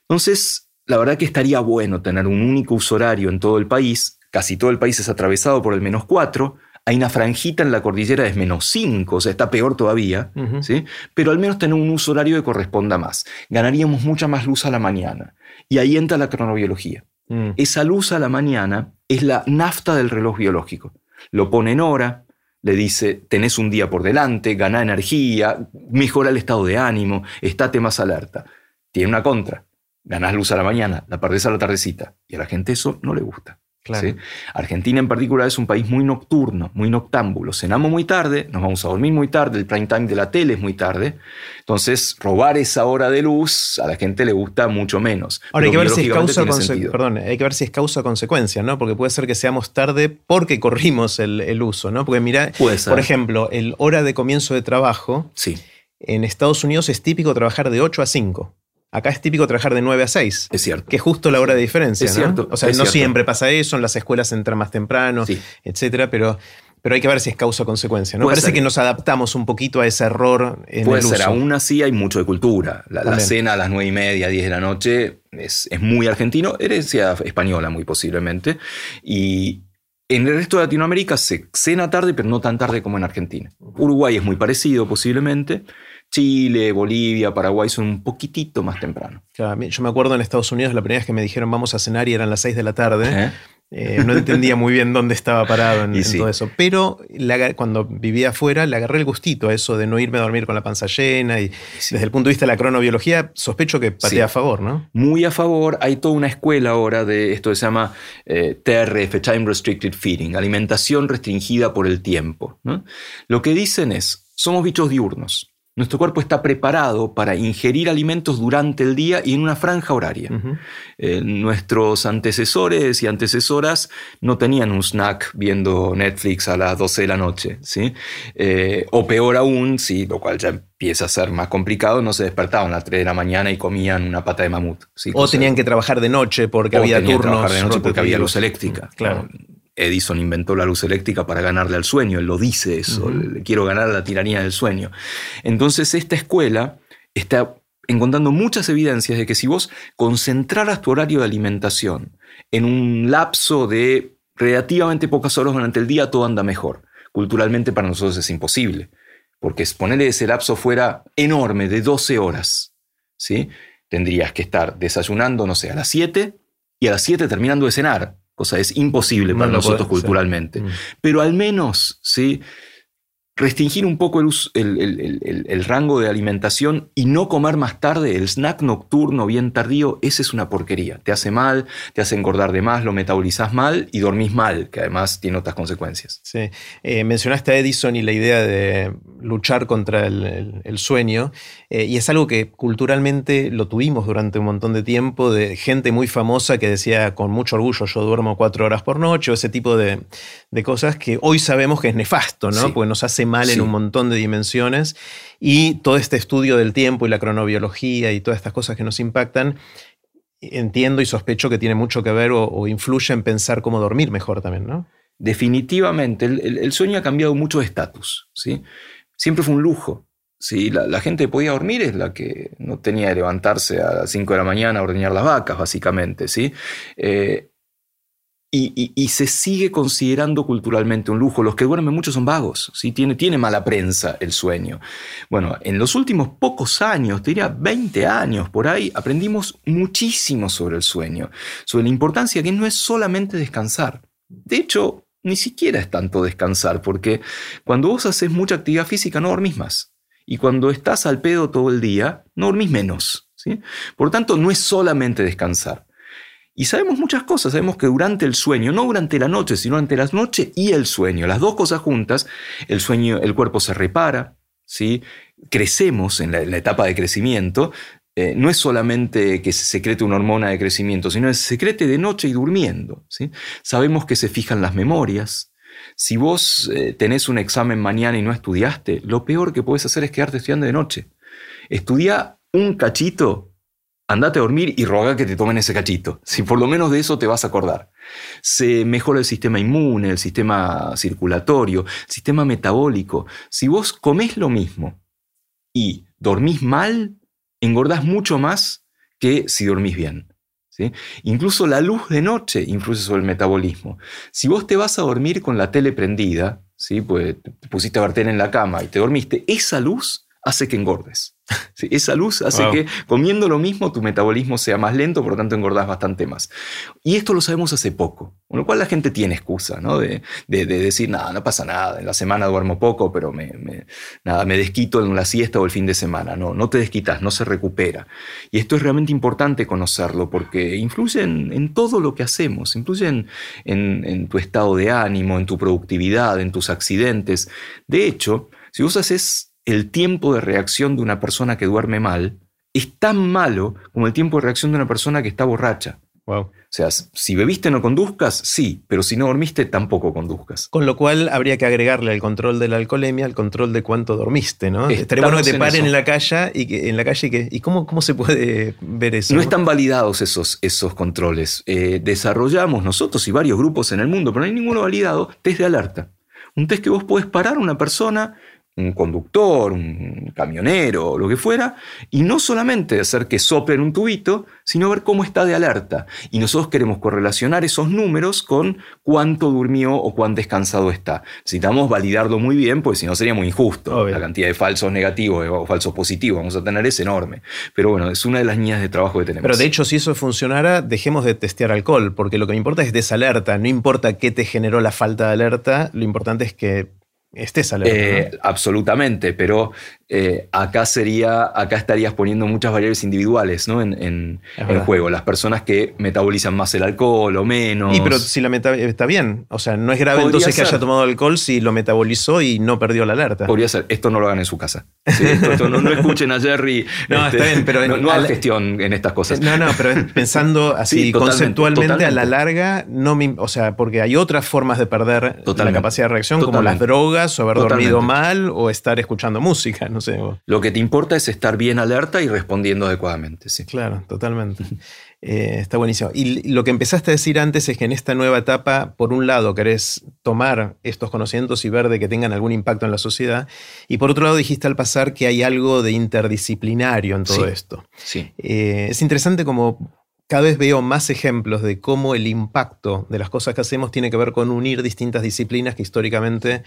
Entonces, la verdad que estaría bueno tener un único uso horario en todo el país. Casi todo el país es atravesado por el menos 4. Hay una franjita en la cordillera de menos 5, o sea, está peor todavía, ¿sí? Pero al menos tener un uso horario que corresponda más. Ganaríamos mucha más luz a la mañana. Y ahí entra la cronobiología. Mm. Esa luz a la mañana es la nafta del reloj biológico. Lo pone en hora, le dice, tenés un día por delante, gana energía, mejora el estado de ánimo, estate más alerta. Tiene una contra ganás luz a la mañana, la perdés a la tardecita. Y a la gente eso no le gusta. Argentina en particular es un país muy nocturno, muy noctámbulo. Cenamos muy tarde, nos vamos a dormir muy tarde, el prime time de la tele es muy tarde. Entonces, robar esa hora de luz a la gente le gusta mucho menos. Ahora hay que ver si es causa Perdón, hay que ver si es causa consecuencia, ¿no? Porque puede ser que seamos tarde porque corrimos el, uso, ¿no? Porque mira, por ejemplo, el hora de comienzo de trabajo. Sí. En Estados Unidos es típico trabajar de 8 a 5. Acá es típico trabajar de 9 a 6. Es cierto. Que es justo la hora de diferencia. Es cierto. O sea, no siempre pasa eso, en las escuelas entran más temprano, sí. etcétera, pero, pero hay que ver si es causa o consecuencia. ¿no? Parece que nos adaptamos un poquito a ese error en Puede el ser, aún así hay mucho de cultura. La, cena a las 9 y media, 10 de la noche es, es muy argentino, herencia española muy posiblemente. Y, en el resto de Latinoamérica se cena tarde, pero no tan tarde como en Argentina. Uruguay es muy parecido posiblemente. Chile, Bolivia, Paraguay son un poquitito más temprano. yo me acuerdo en Estados Unidos la primera vez que me dijeron vamos a cenar y eran las 6 de la tarde. Eh, no entendía muy bien dónde estaba parado en, todo eso. Pero cuando vivía afuera le agarré el gustito a eso de no irme a dormir con la panza llena. Y desde el punto de vista de la cronobiología, sospecho que patea a favor, ¿no? Muy a favor. Hay toda una escuela ahora de esto que se llama eh, TRF, Time Restricted Feeding, alimentación restringida por el tiempo. Lo que dicen es, somos bichos diurnos. Nuestro cuerpo está preparado para ingerir alimentos durante el día y en una franja horaria. Eh, nuestros antecesores y antecesoras no tenían un snack viendo Netflix a las 12 de la noche, ¿sí? Eh, o peor aún, sí, lo cual ya empieza a ser más complicado, no se despertaban a las 3 de la mañana y comían una pata de mamut. O tenían que trabajar de noche porque había turnos. Que trabajar de noche porque había luz eléctrica. Claro. Edison inventó la luz eléctrica para ganarle al sueño, él lo dice eso, quiero ganar la tiranía del sueño. Entonces esta escuela está encontrando muchas evidencias de que si vos concentraras tu horario de alimentación en un lapso de relativamente pocas horas durante el día, todo anda mejor. Culturalmente para nosotros es imposible, porque ponerle ese lapso fuera enorme, de 12 horas, ¿sí? Tendrías que estar desayunando, no sé, a las 7 y a las 7 terminando de cenar cosa es imposible para nosotros culturalmente. Mm. Pero al menos, ¿sí? Restringir un poco el, rango de alimentación y no comer más tarde, el snack nocturno bien tardío, esa es una porquería. Te hace mal, te hace engordar de más, lo metabolizás mal y dormís mal, que además tiene otras consecuencias. Sí, eh, mencionaste a Edison y la idea de luchar contra el, sueño, eh, y es algo que culturalmente lo tuvimos durante un montón de tiempo, de gente muy famosa que decía con mucho orgullo, yo duermo cuatro horas por noche, o ese tipo de, cosas que hoy sabemos que es nefasto, ¿no? Porque nos hace mal en un montón de dimensiones y todo este estudio del tiempo y la cronobiología y todas estas cosas que nos impactan, entiendo y sospecho que tiene mucho que ver o, influye en pensar cómo dormir mejor también, ¿no? Definitivamente, el, sueño ha cambiado mucho de estatus, ¿sí? Siempre fue un lujo. ¿sí? La, gente que podía dormir es la que no tenía que levantarse a las 5 de la mañana a ordeñar las vacas, básicamente. ¿sí? Eh, y, se sigue considerando culturalmente un lujo. Los que duermen mucho son vagos, ¿sí? tiene, tiene mala prensa el sueño. Bueno, en los últimos pocos años, te diría 20 años por ahí, aprendimos muchísimo sobre el sueño, sobre la importancia que no es solamente descansar. De hecho, ni siquiera es tanto descansar, porque cuando vos haces mucha actividad física no dormís más. Y cuando estás al pedo todo el día, no dormís menos. ¿sí? Por tanto, no es solamente descansar. Y sabemos muchas cosas, sabemos que durante el sueño, no durante la noche, sino durante la noche y el sueño, las dos cosas juntas, el sueño, el cuerpo se repara, ¿sí? crecemos en la, etapa de crecimiento, eh, no es solamente que se secrete una hormona de crecimiento, sino que se secrete de noche y durmiendo. ¿sí? Sabemos que se fijan las memorias. Si vos eh, tenés un examen mañana y no estudiaste, lo peor que puedes hacer es quedarte estudiando de noche. Estudia un cachito andate a dormir y roga que te tomen ese cachito. Si por lo menos de eso te vas a acordar. Se mejora el sistema inmune, el sistema circulatorio, el sistema metabólico. Si vos comés lo mismo y dormís mal, engordás mucho más que si dormís bien. ¿sí? Incluso la luz de noche influye sobre el metabolismo. Si vos te vas a dormir con la tele prendida, ¿sí? pues te pusiste a ver tele en la cama y te dormiste, esa luz hace que engordes. esa luz hace que comiendo lo mismo tu metabolismo sea más lento, por lo tanto engordás bastante más. Y esto lo sabemos hace poco, con lo cual la gente tiene excusa ¿no? de, decir, nada, no pasa nada, en la semana duermo poco, pero me, nada, me desquito en la siesta o el fin de semana. No, no te desquitas, no se recupera. Y esto es realmente importante conocerlo porque influye en, todo lo que hacemos, influye en, en tu estado de ánimo, en tu productividad, en tus accidentes. De hecho, si vos haces el tiempo de reacción de una persona que duerme mal es tan malo como el tiempo de reacción de una persona que está borracha. O sea, si bebiste no conduzcas, sí, pero si no dormiste tampoco conduzcas. Con lo cual habría que agregarle al control de la alcoholemia el control de cuánto dormiste, ¿no? Estaría bueno que te paren en, la calle y que en la calle que, y cómo, cómo se puede ver eso. No, están validados esos, esos controles. Eh, desarrollamos nosotros y varios grupos en el mundo, pero no hay ninguno validado, test de alerta. Un test que vos podés parar a una persona un conductor, un camionero, lo que fuera, y no solamente hacer que soplen un tubito, sino ver cómo está de alerta. Y nosotros queremos correlacionar esos números con cuánto durmió o cuán descansado está. Necesitamos validarlo muy bien, porque si no sería muy injusto. La cantidad de falsos negativos o falsos positivos vamos a tener es enorme. Pero bueno, es una de las líneas de trabajo que tenemos. Pero de hecho, si eso funcionara, dejemos de testear alcohol, porque lo que me importa es desalerta. No importa qué te generó la falta de alerta, lo importante es que estés alerta. Eh, absolutamente, pero eh, acá sería, acá estarías poniendo muchas variables individuales ¿no? en, juego. Las personas que metabolizan más el alcohol o menos. Y pero si la meta está bien. O sea, no es grave entonces que haya tomado alcohol si lo metabolizó y no perdió la alerta. Podría ser. Esto no lo hagan en su casa. no, escuchen a Jerry. No, está este, bien, pero. No, hay gestión en estas cosas. No, no, pero pensando así conceptualmente a la larga, no o sea, porque hay otras formas de perder la capacidad de reacción, como las drogas o haber dormido mal o estar escuchando música. Lo que te importa es estar bien alerta y respondiendo adecuadamente. Sí. Claro, totalmente. Eh, está buenísimo. Y lo que empezaste a decir antes es que en esta nueva etapa, por un lado, querés tomar estos conocimientos y ver de que tengan algún impacto en la sociedad, y por otro lado dijiste al pasar que hay algo de interdisciplinario en todo esto. Sí. Eh, es interesante como cada vez veo más ejemplos de cómo el impacto de las cosas que hacemos tiene que ver con unir distintas disciplinas que históricamente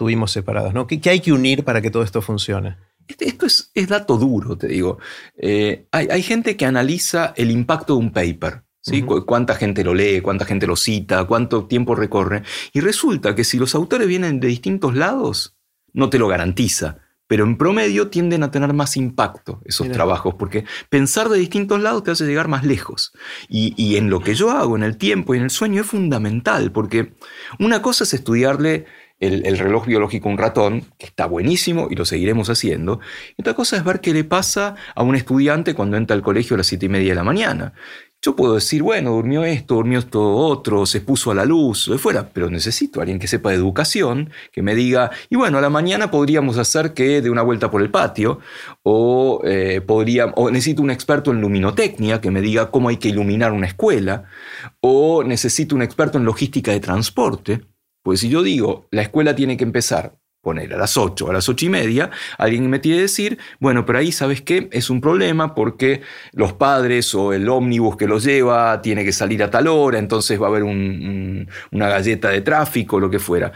tuvimos separados. ¿no? ¿Qué, hay que unir para que todo esto funcione? Este, esto es, dato duro, te digo. Eh, hay, gente que analiza el impacto de un paper. ¿sí? Cuánta gente lo lee, cuánta gente lo cita, cuánto tiempo recorre. Y resulta que si los autores vienen de distintos lados, no te lo garantiza, pero en promedio tienden a tener más impacto esos trabajos, porque pensar de distintos lados te hace llegar más lejos. Y, en lo que yo hago, en el tiempo y en el sueño, es fundamental, porque una cosa es estudiarle el, el, reloj biológico un ratón, que está buenísimo y lo seguiremos haciendo. Y otra cosa es ver qué le pasa a un estudiante cuando entra al colegio a las siete y media de la mañana. Yo puedo decir, bueno, durmió esto, durmió esto otro, se puso a la luz, lo de fuera, pero necesito a alguien que sepa de educación, que me diga, y bueno, a la mañana podríamos hacer que dé una vuelta por el patio, o, eh, podría, o necesito un experto en luminotecnia que me diga cómo hay que iluminar una escuela, o necesito un experto en logística de transporte. Pues si yo digo, la escuela tiene que empezar poner a las 8 a las 8 y media, alguien me tiene que decir, bueno, pero ahí sabes qué, es un problema porque los padres o el ómnibus que los lleva tiene que salir a tal hora, entonces va a haber una galleta de tráfico, lo que fuera.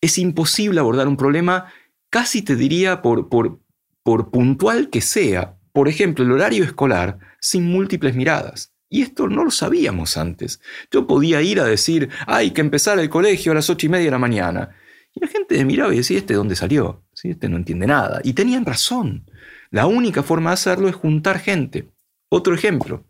Es imposible abordar un problema, casi te diría, por, por, por puntual que sea. Por ejemplo, el horario escolar sin múltiples miradas. Y esto no lo sabíamos antes. Yo podía ir a decir, hay que empezar el colegio a las ocho y media de la mañana. Y la gente miraba y decía, ¿este dónde salió? Este no entiende nada. Y tenían razón. La única forma de hacerlo es juntar gente. Otro ejemplo,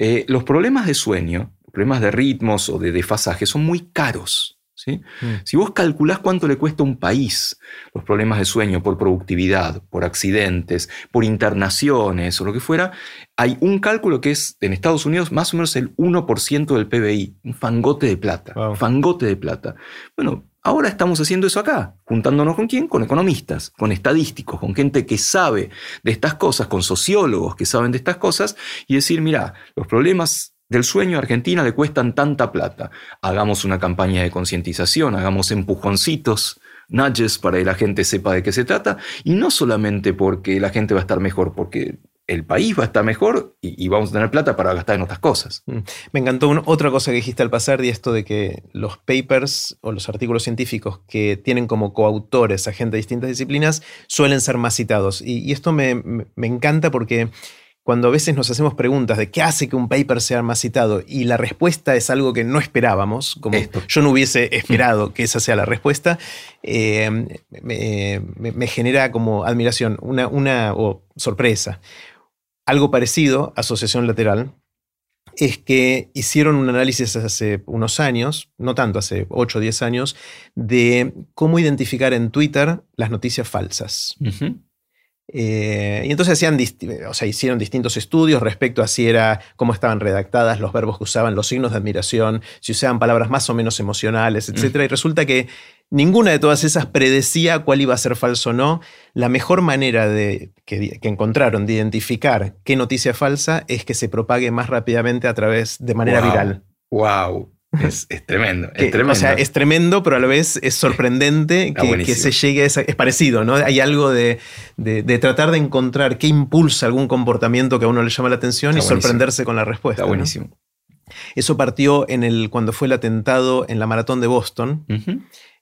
eh, los problemas de sueño, problemas de ritmos o de desfasaje son muy caros. ¿Sí? Mm. Si vos calculás cuánto le cuesta a un país los problemas de sueño por productividad, por accidentes, por internaciones o lo que fuera, hay un cálculo que es en Estados Unidos más o menos el 1% del PBI, un fangote de plata, fangote de plata. Bueno, Ahora estamos haciendo eso acá, juntándonos con quién? Con economistas, con estadísticos, con gente que sabe de estas cosas, con sociólogos que saben de estas cosas, y decir, mira, los problemas del sueño Argentina le cuestan tanta plata. Hagamos una campaña de concientización, hagamos empujoncitos, nudges para que la gente sepa de qué se trata, y no solamente porque la gente va a estar mejor, porque el país va a estar mejor y, vamos a tener plata para gastar en otras cosas. Mm. Me encantó otra cosa que dijiste al pasar y esto de que los papers o los artículos científicos que tienen como coautores a gente de distintas disciplinas suelen ser más citados. Y, esto me, encanta porque cuando a veces nos hacemos preguntas de qué hace que un paper sea más citado y la respuesta es algo que no esperábamos, como yo no hubiese esperado que esa sea la respuesta, eh, me, genera como admiración, una, una o sorpresa. Algo parecido, asociación lateral, es que hicieron un análisis hace unos años, no tanto, hace 8 o 10 años, de cómo identificar en Twitter las noticias falsas. Eh, y entonces hacían, o sea, hicieron distintos estudios respecto a si era cómo estaban redactadas, los verbos que usaban, los signos de admiración, si usaban palabras más o menos emocionales, etc. Y resulta que Ninguna de todas esas predecía cuál iba a ser falso o no. La mejor manera de, que, encontraron de identificar qué noticia falsa es que se propague más rápidamente a través de manera viral. ¡Wow! Es, tremendo, es tremendo. O sea, es tremendo, pero a la vez es sorprendente que, se llegue a esa, Es parecido, ¿no? Hay algo de, tratar de encontrar qué impulsa algún comportamiento que a uno le llama la atención y sorprenderse con la respuesta. Está buenísimo. Eso partió en el, cuando fue el atentado en la maratón de Boston.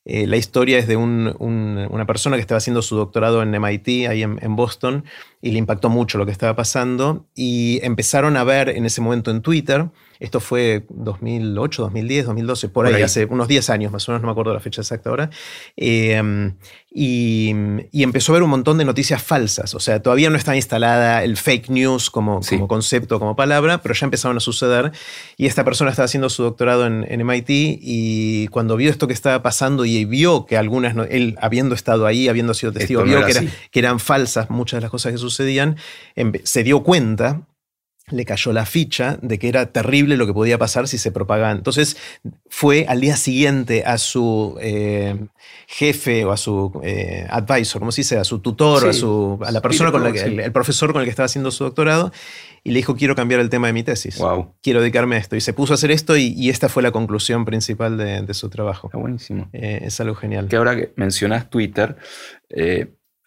Eh, la historia es de una persona que estaba haciendo su doctorado en MIT, ahí en, Boston, y le impactó mucho lo que estaba pasando. Y empezaron a ver en ese momento en Twitter esto fue 2008, 2010, 2012, por, ahí, hace unos 10 años más o menos, no me acuerdo la fecha exacta ahora. Em, y, empezó a ver un montón de noticias falsas. O sea, todavía no estaba instalada el fake news como, como concepto, como palabra, pero ya empezaron a suceder. Y esta persona estaba haciendo su doctorado en, MIT y cuando vio esto que estaba pasando y vio que algunas, él habiendo estado ahí, habiendo sido testigo, vio que, que, eran falsas muchas de las cosas que sucedían, se dio cuenta le cayó la ficha de que era terrible lo que podía pasar si se propagaban. Entonces fue al día siguiente a su eh, jefe o a su eh, advisor, como se dice, a su tutor, a, su, a la persona con la que, el, profesor con el que estaba haciendo su doctorado, y le dijo, quiero cambiar el tema de mi tesis. Wow. Quiero dedicarme a esto. Y se puso a hacer esto y, esta fue la conclusión principal de, su trabajo. Está buenísimo. Eh, es algo genial. Que ahora que mencionas Twitter,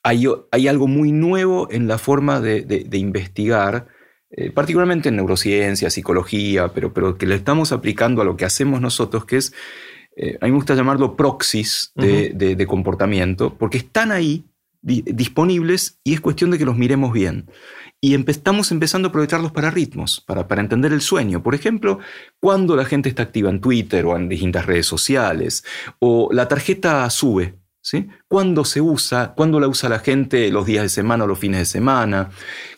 hay, hay, algo muy nuevo en la forma de, de investigar eh, particularmente en neurociencia, psicología, pero, pero que le estamos aplicando a lo que hacemos nosotros, que es, eh, a mí me gusta llamarlo proxies de, comportamiento, porque están ahí disponibles y es cuestión de que los miremos bien. Y estamos empezando a aprovecharlos para ritmos, para, para entender el sueño. Por ejemplo, cuando la gente está activa en Twitter o en distintas redes sociales, o la tarjeta sube, ¿Sí? ¿Cuándo se usa? ¿Cuándo la usa la gente los días de semana o los fines de semana?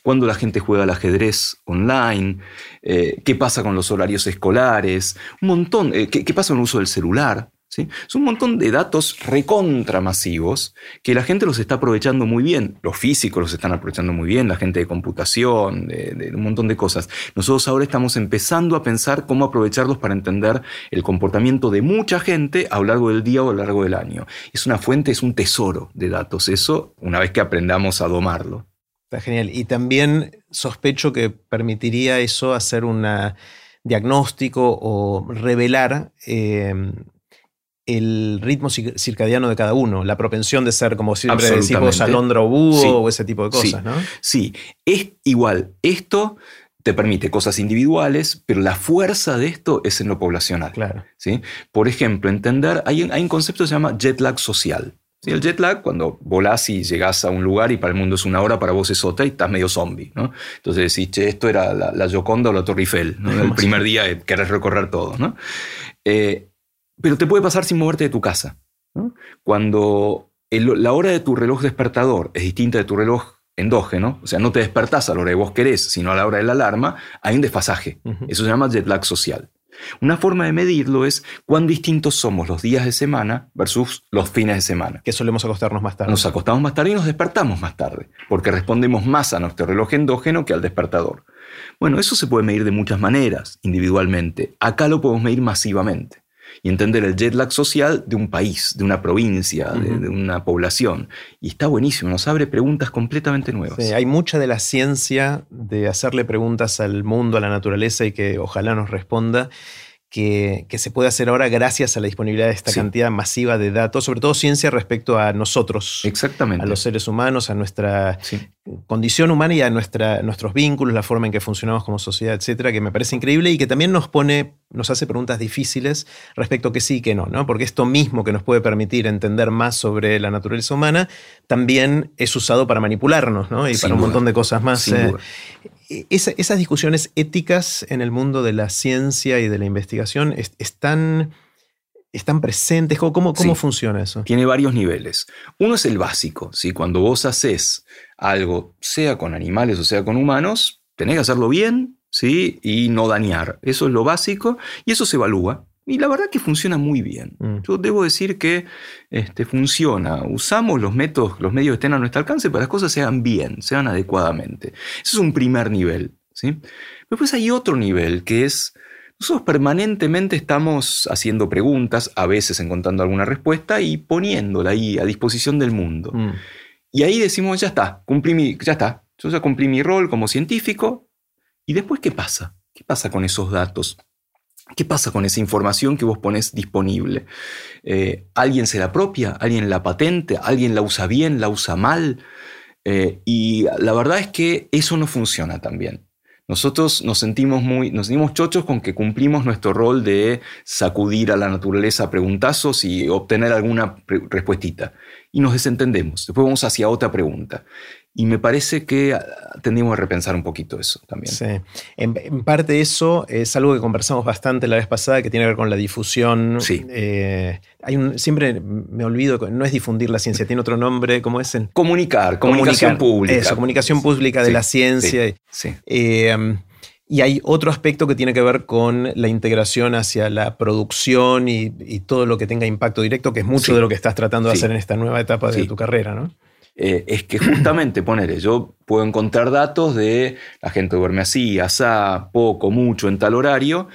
¿Cuándo la gente juega al ajedrez online? Eh, ¿Qué pasa con los horarios escolares? Un montón. Eh, ¿qué, ¿Qué pasa con el uso del celular? Es un montón de datos recontramasivos que la gente los está aprovechando muy bien. Los físicos los están aprovechando muy bien, la gente de computación, de, un montón de cosas. Nosotros ahora estamos empezando a pensar cómo aprovecharlos para entender el comportamiento de mucha gente a lo largo del día o a lo largo del año. Es una fuente, es un tesoro de datos. Eso una vez que aprendamos a domarlo. Está genial. Y también sospecho que permitiría eso hacer un diagnóstico o revelar eh, el ritmo circadiano de cada uno, la propensión de ser, como siempre decimos, alondra o búho o ese tipo de cosas, sí, ¿no? Sí, es igual. Esto te permite cosas individuales, pero la fuerza de esto es en lo poblacional. Claro. ¿sí? Por ejemplo, entender, hay un, hay un concepto que se llama jet lag social. ¿Sí? El jet lag, cuando volás y llegás a un lugar y para el mundo es una hora, para vos es otra y estás medio zombie. ¿no? Entonces decís, che, esto era la, la Gioconda o la Torre Eiffel. ¿no? El primer día querés recorrer todo. ¿no? Eh, pero te puede pasar sin moverte de tu casa. Cuando la hora de tu reloj despertador es distinta de tu reloj endógeno, o sea, no te despertás a la hora que vos querés, sino a la hora de la alarma, hay un desfasaje. Eso se llama jet lag social. Una forma de medirlo es cuán distintos somos los días de semana versus los fines de semana. Que solemos acostarnos más tarde. Nos acostamos más tarde y nos despertamos más tarde, porque respondemos más a nuestro reloj endógeno que al despertador. Bueno, eso se puede medir de muchas maneras, individualmente. Acá lo podemos medir masivamente y entender el jet lag social de un país, de una provincia, de, una población. Y está buenísimo, nos abre preguntas completamente nuevas. hay mucha de la ciencia de hacerle preguntas al mundo, a la naturaleza y que ojalá nos responda que, se puede hacer ahora gracias a la disponibilidad de esta cantidad masiva de datos, sobre todo ciencia respecto a nosotros, Exactamente. a los seres humanos, a nuestra condición humana y a nuestra, nuestros vínculos, la forma en que funcionamos como sociedad, etcétera, que me parece increíble y que también nos pone, nos hace preguntas difíciles respecto a que sí y que no, ¿no? Porque esto mismo que nos puede permitir entender más sobre la naturaleza humana, también es usado para manipularnos, ¿no? Y para un montón de cosas más. Eh, e-, esas discusiones éticas en el mundo de la ciencia y de la investigación están, están presentes. ¿Cómo, cómo, funciona eso? Tiene varios niveles. Uno es el básico. ¿sí? Cuando vos haces algo, sea con animales o sea con humanos, tenés que hacerlo bien ¿sí? y no dañar. Eso es lo básico y eso se evalúa. Y la verdad que funciona muy bien. Mm. Yo debo decir que este, funciona. Usamos los métodos, los medios que estén a nuestro alcance para que las cosas se hagan bien, se hagan adecuadamente. Ese es un primer nivel. ¿sí? Después hay otro nivel que es, nosotros permanentemente estamos haciendo preguntas, a veces encontrando alguna respuesta y poniéndola ahí a disposición del mundo. Mm. Y ahí decimos, ya está, cumplí mi, ya está, yo ya cumplí mi rol como científico. ¿Y después qué pasa? ¿Qué pasa con esos datos? ¿Qué pasa con esa información que vos pones disponible? Eh, ¿Alguien se la apropia? ¿Alguien la patente? ¿Alguien la usa bien? ¿La usa mal? Eh, y la verdad es que eso no funciona tan bien. Nosotros nos sentimos muy, nos sentimos chochos con que cumplimos nuestro rol de sacudir a la naturaleza preguntazos y obtener alguna respuestita. Y nos desentendemos. Después vamos hacia otra pregunta. Y me parece que ah, tendríamos que repensar un poquito eso también. Sí. En, parte eso es algo que conversamos bastante la vez pasada, que tiene que ver con la difusión. Sí. Eh, hay un, siempre me olvido, no es difundir la ciencia, tiene otro nombre, ¿cómo es? Comunicar, comunicación pública. Eso, comunicación pública de la ciencia. Sí. Eh, y hay otro aspecto que tiene que ver con la integración hacia la producción y, todo lo que tenga impacto directo, que es mucho de lo que estás tratando de hacer en esta nueva etapa de tu carrera, ¿no? Eh, es que justamente, poner, yo puedo encontrar datos de la gente duerme así, asá, poco, mucho, en tal horario,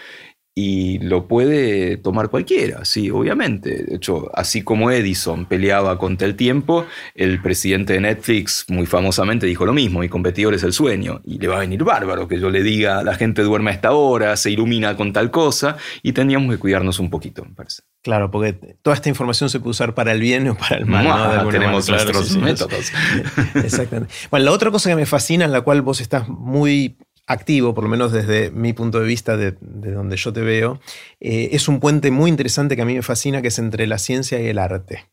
y lo puede tomar cualquiera, sí, obviamente. De hecho, así como Edison peleaba contra el tiempo, el presidente de Netflix muy famosamente dijo lo mismo, mi competidor es el sueño, y le va a venir bárbaro que yo le diga, la gente duerme a esta hora, se ilumina con tal cosa, y tendríamos que cuidarnos un poquito, me parece. Claro, porque toda esta información se puede usar para el bien o para el mal. ¿no? tenemos nuestros métodos. Exactamente. Bueno, la otra cosa que me fascina, en la cual vos estás muy activo, por lo menos desde mi punto de vista, de, donde yo te veo, eh, es un puente muy interesante que a mí me fascina, que es entre la ciencia y el arte.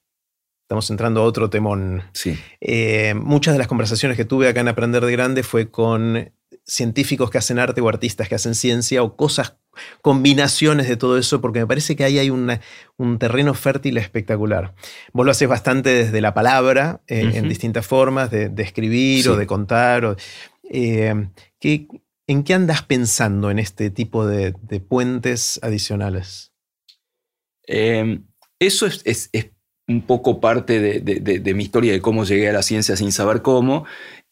Estamos entrando a otro temón. Sí. Eh, muchas de las conversaciones que tuve acá en Aprender de Grande fue con científicos que hacen arte o artistas que hacen ciencia o cosas combinaciones de todo eso, porque me parece que ahí hay un terreno fértil espectacular. Vos lo haces bastante desde la palabra, eh, en distintas formas, de, escribir o de contar. Eh, ¿En qué andas pensando en este tipo de, puentes adicionales? Em, eso es, un poco parte de, mi historia de cómo llegué a la ciencia sin saber cómo.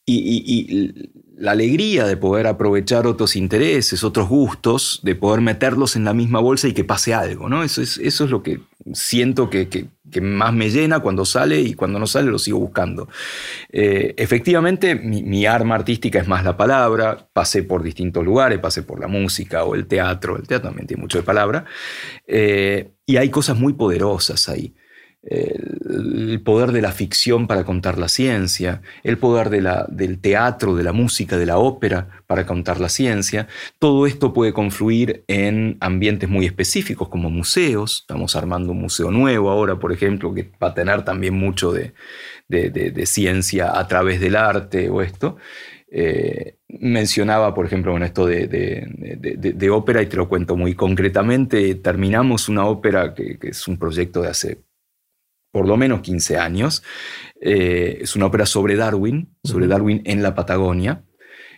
y, la alegría de poder aprovechar otros intereses, otros gustos, de poder meterlos en la misma bolsa y que pase algo, ¿no? Eso es, eso es lo que siento que, más me llena cuando sale y cuando no sale lo sigo buscando. Eh, efectivamente, mi, arma artística es más la palabra, pasé por distintos lugares, pasé por la música o el teatro, el teatro también tiene mucho de palabra, eh, y hay cosas muy poderosas ahí el poder de la ficción para contar la ciencia, el poder del teatro, de la música, de la ópera para contar la ciencia. Todo esto puede confluir en ambientes muy específicos como museos. Estamos armando un museo nuevo ahora, por ejemplo, que va a tener también mucho de, ciencia a través del arte o esto. Eh, mencionaba, por ejemplo, en esto de, ópera, y te lo cuento muy concretamente, terminamos una ópera que, que es un proyecto de hace por lo menos 15 años. Eh, es una ópera sobre Darwin, sobre Darwin en la Patagonia,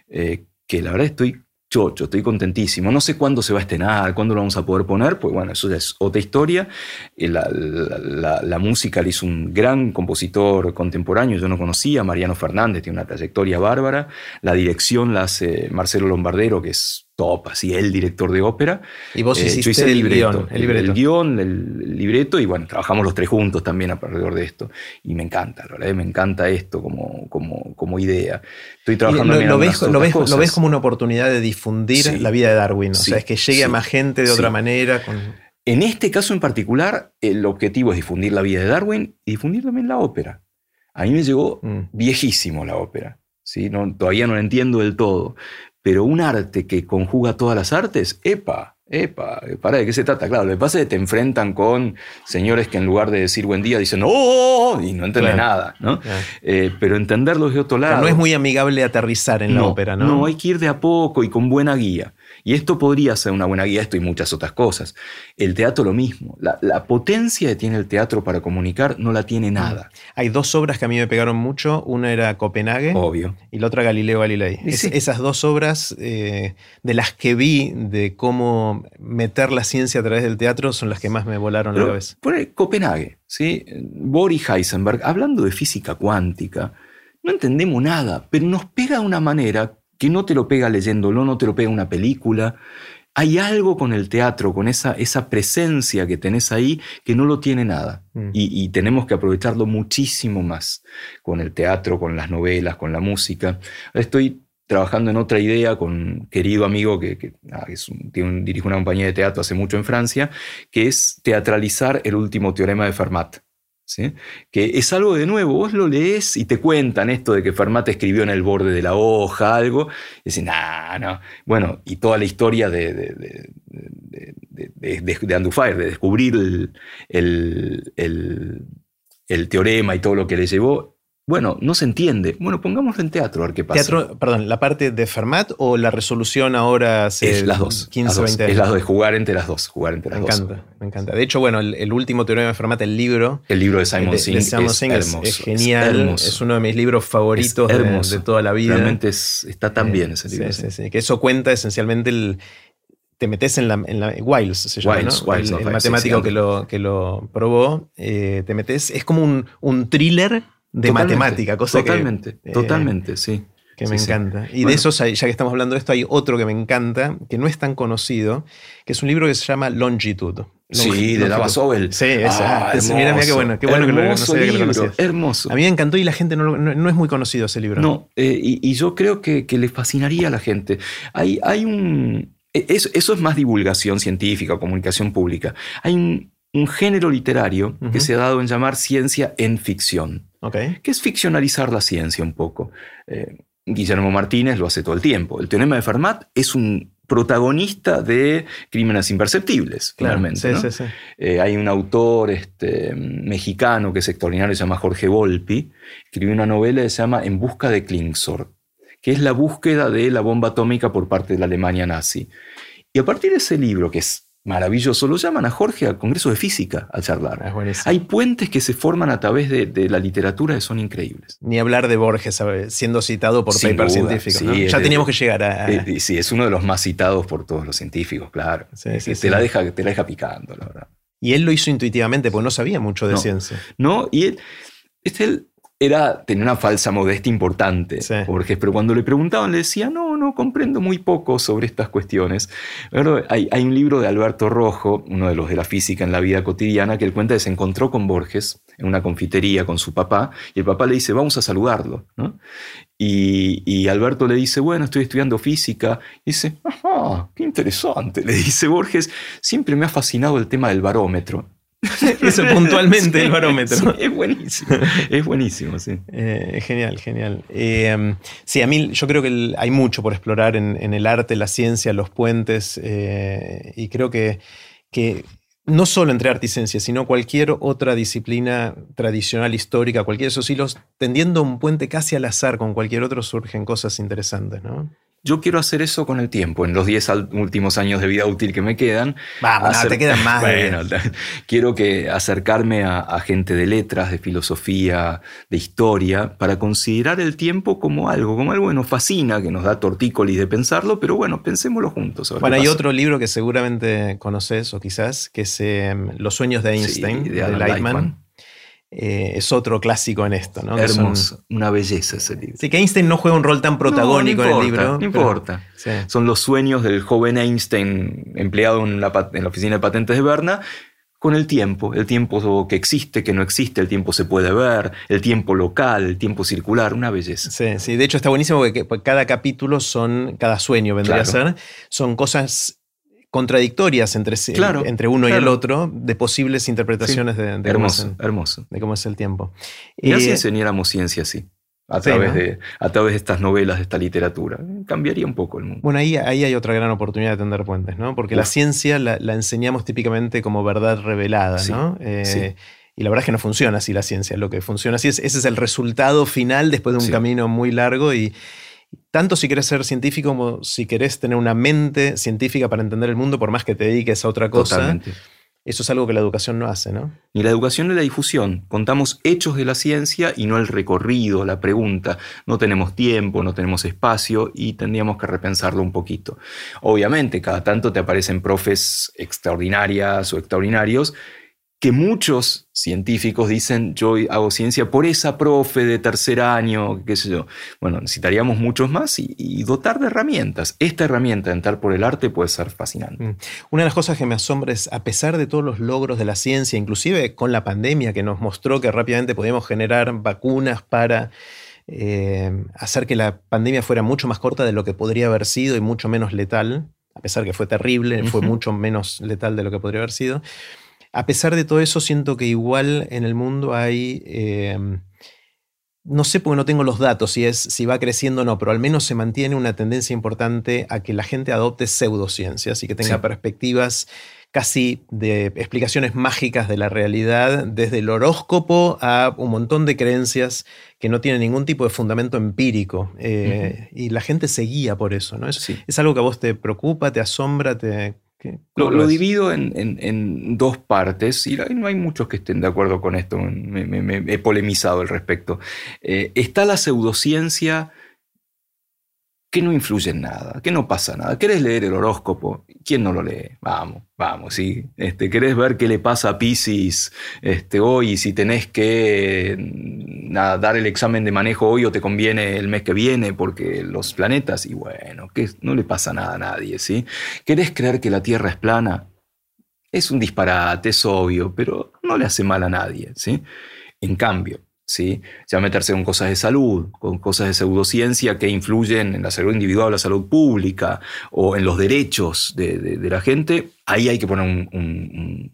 eh, que la verdad estoy chocho, estoy contentísimo. No sé cuándo se va a estrenar, cuándo lo vamos a poder poner, pues bueno, eso ya es otra historia. Eh, la, música la hizo un gran compositor contemporáneo, yo no conocía, Mariano Fernández, tiene una trayectoria bárbara. La dirección la hace Marcelo Lombardero, que es top, así el director de ópera. Y vos eh, hiciste el, libreto, el, libreto. El, guion, el, libreto, y bueno, trabajamos los tres juntos también alrededor de esto. Y me encanta, la verdad, me encanta esto como, como, como idea. Estoy trabajando lo, lo, ves, lo, ves, lo, ves, como una oportunidad de difundir la vida de Darwin, o sea, es que llegue a más gente de otra manera. En este caso en particular, el objetivo es difundir la vida de Darwin y difundir también la ópera. A mí me llegó mm. viejísimo la ópera. ¿sí? No, todavía no la entiendo del todo, pero un arte que conjuga todas las artes, epa, epa, ¿para de qué se trata? Claro, lo que pasa es que te enfrentan con señores que en lugar de decir buen día dicen ¡Oh! y no entienden nada, ¿no? Eh, pero entenderlo de otro lado. no es muy amigable aterrizar en la ópera, ¿no? No, hay que ir de a poco y con buena guía. Y esto podría ser una buena guía, esto y muchas otras cosas. El teatro lo mismo. La, potencia que tiene el teatro para comunicar no la tiene nada. Hay dos obras que a mí me pegaron mucho. Una era Copenhague. Obvio. Y la otra Galileo Galilei. esas dos obras eh, de las que vi de cómo meter la ciencia a través del teatro son las que más me volaron la cabeza. Copenhague, ¿sí? Boris Heisenberg, hablando de física cuántica, no entendemos nada, pero nos pega de una manera que no te lo pega leyéndolo, no te lo pega una película. Hay algo con el teatro, con esa, esa presencia que tenés ahí que no lo tiene nada. Mm. Y, tenemos que aprovecharlo muchísimo más con el teatro, con las novelas, con la música. Estoy trabajando en otra idea con un querido amigo que, dirige una compañía de teatro hace mucho en Francia, que es teatralizar el último teorema de Fermat que es algo de nuevo, vos lo lees y te cuentan esto de que Fermat escribió en el borde de la hoja algo, y dicen, no, no. Bueno, y toda la historia de, de, de, de, de descubrir el, el, teorema y todo lo que le llevó, bueno, no se entiende. Bueno, pongámoslo en teatro a ver qué pasa. Teatro, perdón, ¿la parte de Fermat o la resolución ahora hace es las dos, 15, 20 años? Es las dos, de jugar entre las dos, jugar entre las me encanta, me encanta. De hecho, bueno, el, último teorema de Fermat, el libro. El libro de Simon Singh, es, hermoso, es, genial, es, uno de mis libros favoritos de, toda la vida. Realmente está tan bien ese libro. Sí, sí, sí, que eso cuenta esencialmente el te metes en la, en la Wiles, se llama, ¿no? el, matemático que, lo, que lo probó, eh, te metes, es como un, un thriller de matemática, cosa totalmente, que... Totalmente, sí. Que me encanta. Y de esos, ya que estamos hablando de esto, hay otro que me encanta, que no es tan conocido, que es un libro que se llama Longitud. sí, de Dava Sobel. Sí, ah, mira, mira qué bueno, qué bueno hermoso que lo, libro, Hermoso. A mí me encantó y la gente no, no, es muy conocido ese libro. No, eh, y, yo creo que, que, le fascinaría a la gente. Hay, hay un... E, eso, eso es más divulgación científica, comunicación pública. Hay un, un género literario que se ha dado en llamar ciencia en ficción, okay. que es ficcionalizar la ciencia un poco. Eh, Guillermo Martínez lo hace todo el tiempo. El teorema de Fermat es un protagonista de Crímenes Imperceptibles, claramente. Eh, hay un autor este, mexicano que es extraordinario, se llama Jorge Volpi, escribió una novela que se llama En busca de Klingsor, que es la búsqueda de la bomba atómica por parte de la Alemania nazi. Y a partir de ese libro, que es maravilloso, lo llaman a Jorge al Congreso de Física a charlar. Hay puentes que se forman a través de, la literatura que son increíbles. Ni hablar de Borges siendo citado por papers científicos. ya teníamos que llegar a... sí, es uno de los más citados por todos los científicos, claro. te, La deja, te la deja picando, la verdad. Y él lo hizo intuitivamente, porque no sabía mucho de ciencia. No, y él, este, era, tenía una falsa modestia importante, Jorge, pero cuando le preguntaban le decía, no, no, comprendo muy poco sobre estas cuestiones. Pero hay, hay, un libro de Alberto Rojo, uno de los de la física en la vida cotidiana, que él cuenta que se encontró con Borges en una confitería con su papá, y el papá le dice, vamos a saludarlo. Y, y, Alberto le dice, bueno, estoy estudiando física. Y dice, ajá, qué interesante. Le dice Borges, siempre me ha fascinado el tema del barómetro. Eso puntualmente el barómetro. es buenísimo, es buenísimo, sí. Eh, genial, genial. Eh, sí, a mí yo creo que hay mucho por explorar en, el arte, la ciencia, los puentes, eh, y creo que, que no solo entre arte y ciencia, sino cualquier otra disciplina tradicional, histórica, cualquiera de esos hilos, tendiendo un puente casi al azar con cualquier otro, surgen cosas interesantes, ¿no? Yo quiero hacer eso con el tiempo, en los 10 últimos años de vida útil que me quedan. Vamos, te quedan más. Bueno, quiero que acercarme a, gente de letras, de filosofía, de historia, para considerar el tiempo como algo, como algo que nos fascina, que nos da tortícolis de pensarlo, pero bueno, pensémoslo juntos. Bueno, hay otro libro que seguramente conoces o quizás, que es em, Los sueños de Einstein, de, de Lightman. Eh, es otro clásico en esto, ¿no? Hermoso, una belleza ese libro. Sí, que Einstein no juega un rol tan protagónico en el libro. No importa. Son los sueños del joven Einstein empleado en la, oficina de patentes de Berna con el tiempo, el tiempo que existe, que no existe, el tiempo se puede ver, el tiempo local, el tiempo circular, una belleza. Sí, sí, de hecho está buenísimo porque cada capítulo son, cada sueño vendría a ser, son cosas contradictorias entre, entre uno y el otro de posibles interpretaciones de, hermoso, cómo es, hermoso. de cómo es el tiempo. Y así enseñáramos ciencia así. A través, de, a través de estas novelas, de esta literatura. Cambiaría un poco el mundo. Bueno, ahí, ahí hay otra gran oportunidad de tender puentes, ¿no? Porque la ciencia la, enseñamos típicamente como verdad revelada, ¿no? Eh, y la verdad es que no funciona así la ciencia. Lo que funciona así es, ese es el resultado final después de un camino muy largo y, tanto si querés ser científico como si querés tener una mente científica para entender el mundo, por más que te dediques a otra cosa. Eso es algo que la educación no hace, ¿no? Ni la educación ni la difusión. Contamos hechos de la ciencia y no el recorrido, la pregunta. No tenemos tiempo, no tenemos espacio y tendríamos que repensarlo un poquito. Obviamente, cada tanto te aparecen profes extraordinarias o extraordinarios que muchos científicos dicen, yo hago ciencia por esa profe de tercer año, qué sé yo. Bueno, necesitaríamos muchos más y, dotar de herramientas. Esta herramienta de entrar por el arte puede ser fascinante. Mm. Una de las cosas que me asombra es, a pesar de todos los logros de la ciencia, inclusive con la pandemia que nos mostró que rápidamente podíamos generar vacunas para... Eh, hacer que la pandemia fuera mucho más corta de lo que podría haber sido y mucho menos letal, a pesar que fue terrible, fue mucho menos letal de lo que podría haber sido. A pesar de todo eso, siento que igual en el mundo hay... Em, no sé porque no tengo los datos si, es, si va creciendo o no, pero al menos se mantiene una tendencia importante a que la gente adopte pseudociencias y que tenga perspectivas casi de explicaciones mágicas de la realidad, desde el horóscopo a un montón de creencias que no tienen ningún tipo de fundamento empírico. Eh, y la gente se guía por eso, ¿no? Es, es algo que a vos te preocupa, te asombra, te, lo, divido en, dos partes y no hay muchos que estén de acuerdo con esto, me, he polemizado al respecto. Eh, está la pseudociencia que no influye en nada, que no pasa nada. ¿Querés leer el horóscopo? ¿Quién no lo lee? Vamos, vamos, sí. Este, ¿Querés ver qué le pasa a Pisces este, hoy? Si tenés que dar el examen de manejo hoy o te conviene el mes que viene porque los planetas, y bueno, que no le pasa nada a nadie, ¿sí? ¿Querés creer que la Tierra es plana? Es un disparate, es obvio, pero no le hace mal a nadie, ¿sí? En cambio, ¿sí? Ya meterse con cosas de salud, con cosas de pseudociencia que influyen en la salud individual, la salud pública o en los derechos de, la gente, ahí hay que poner un,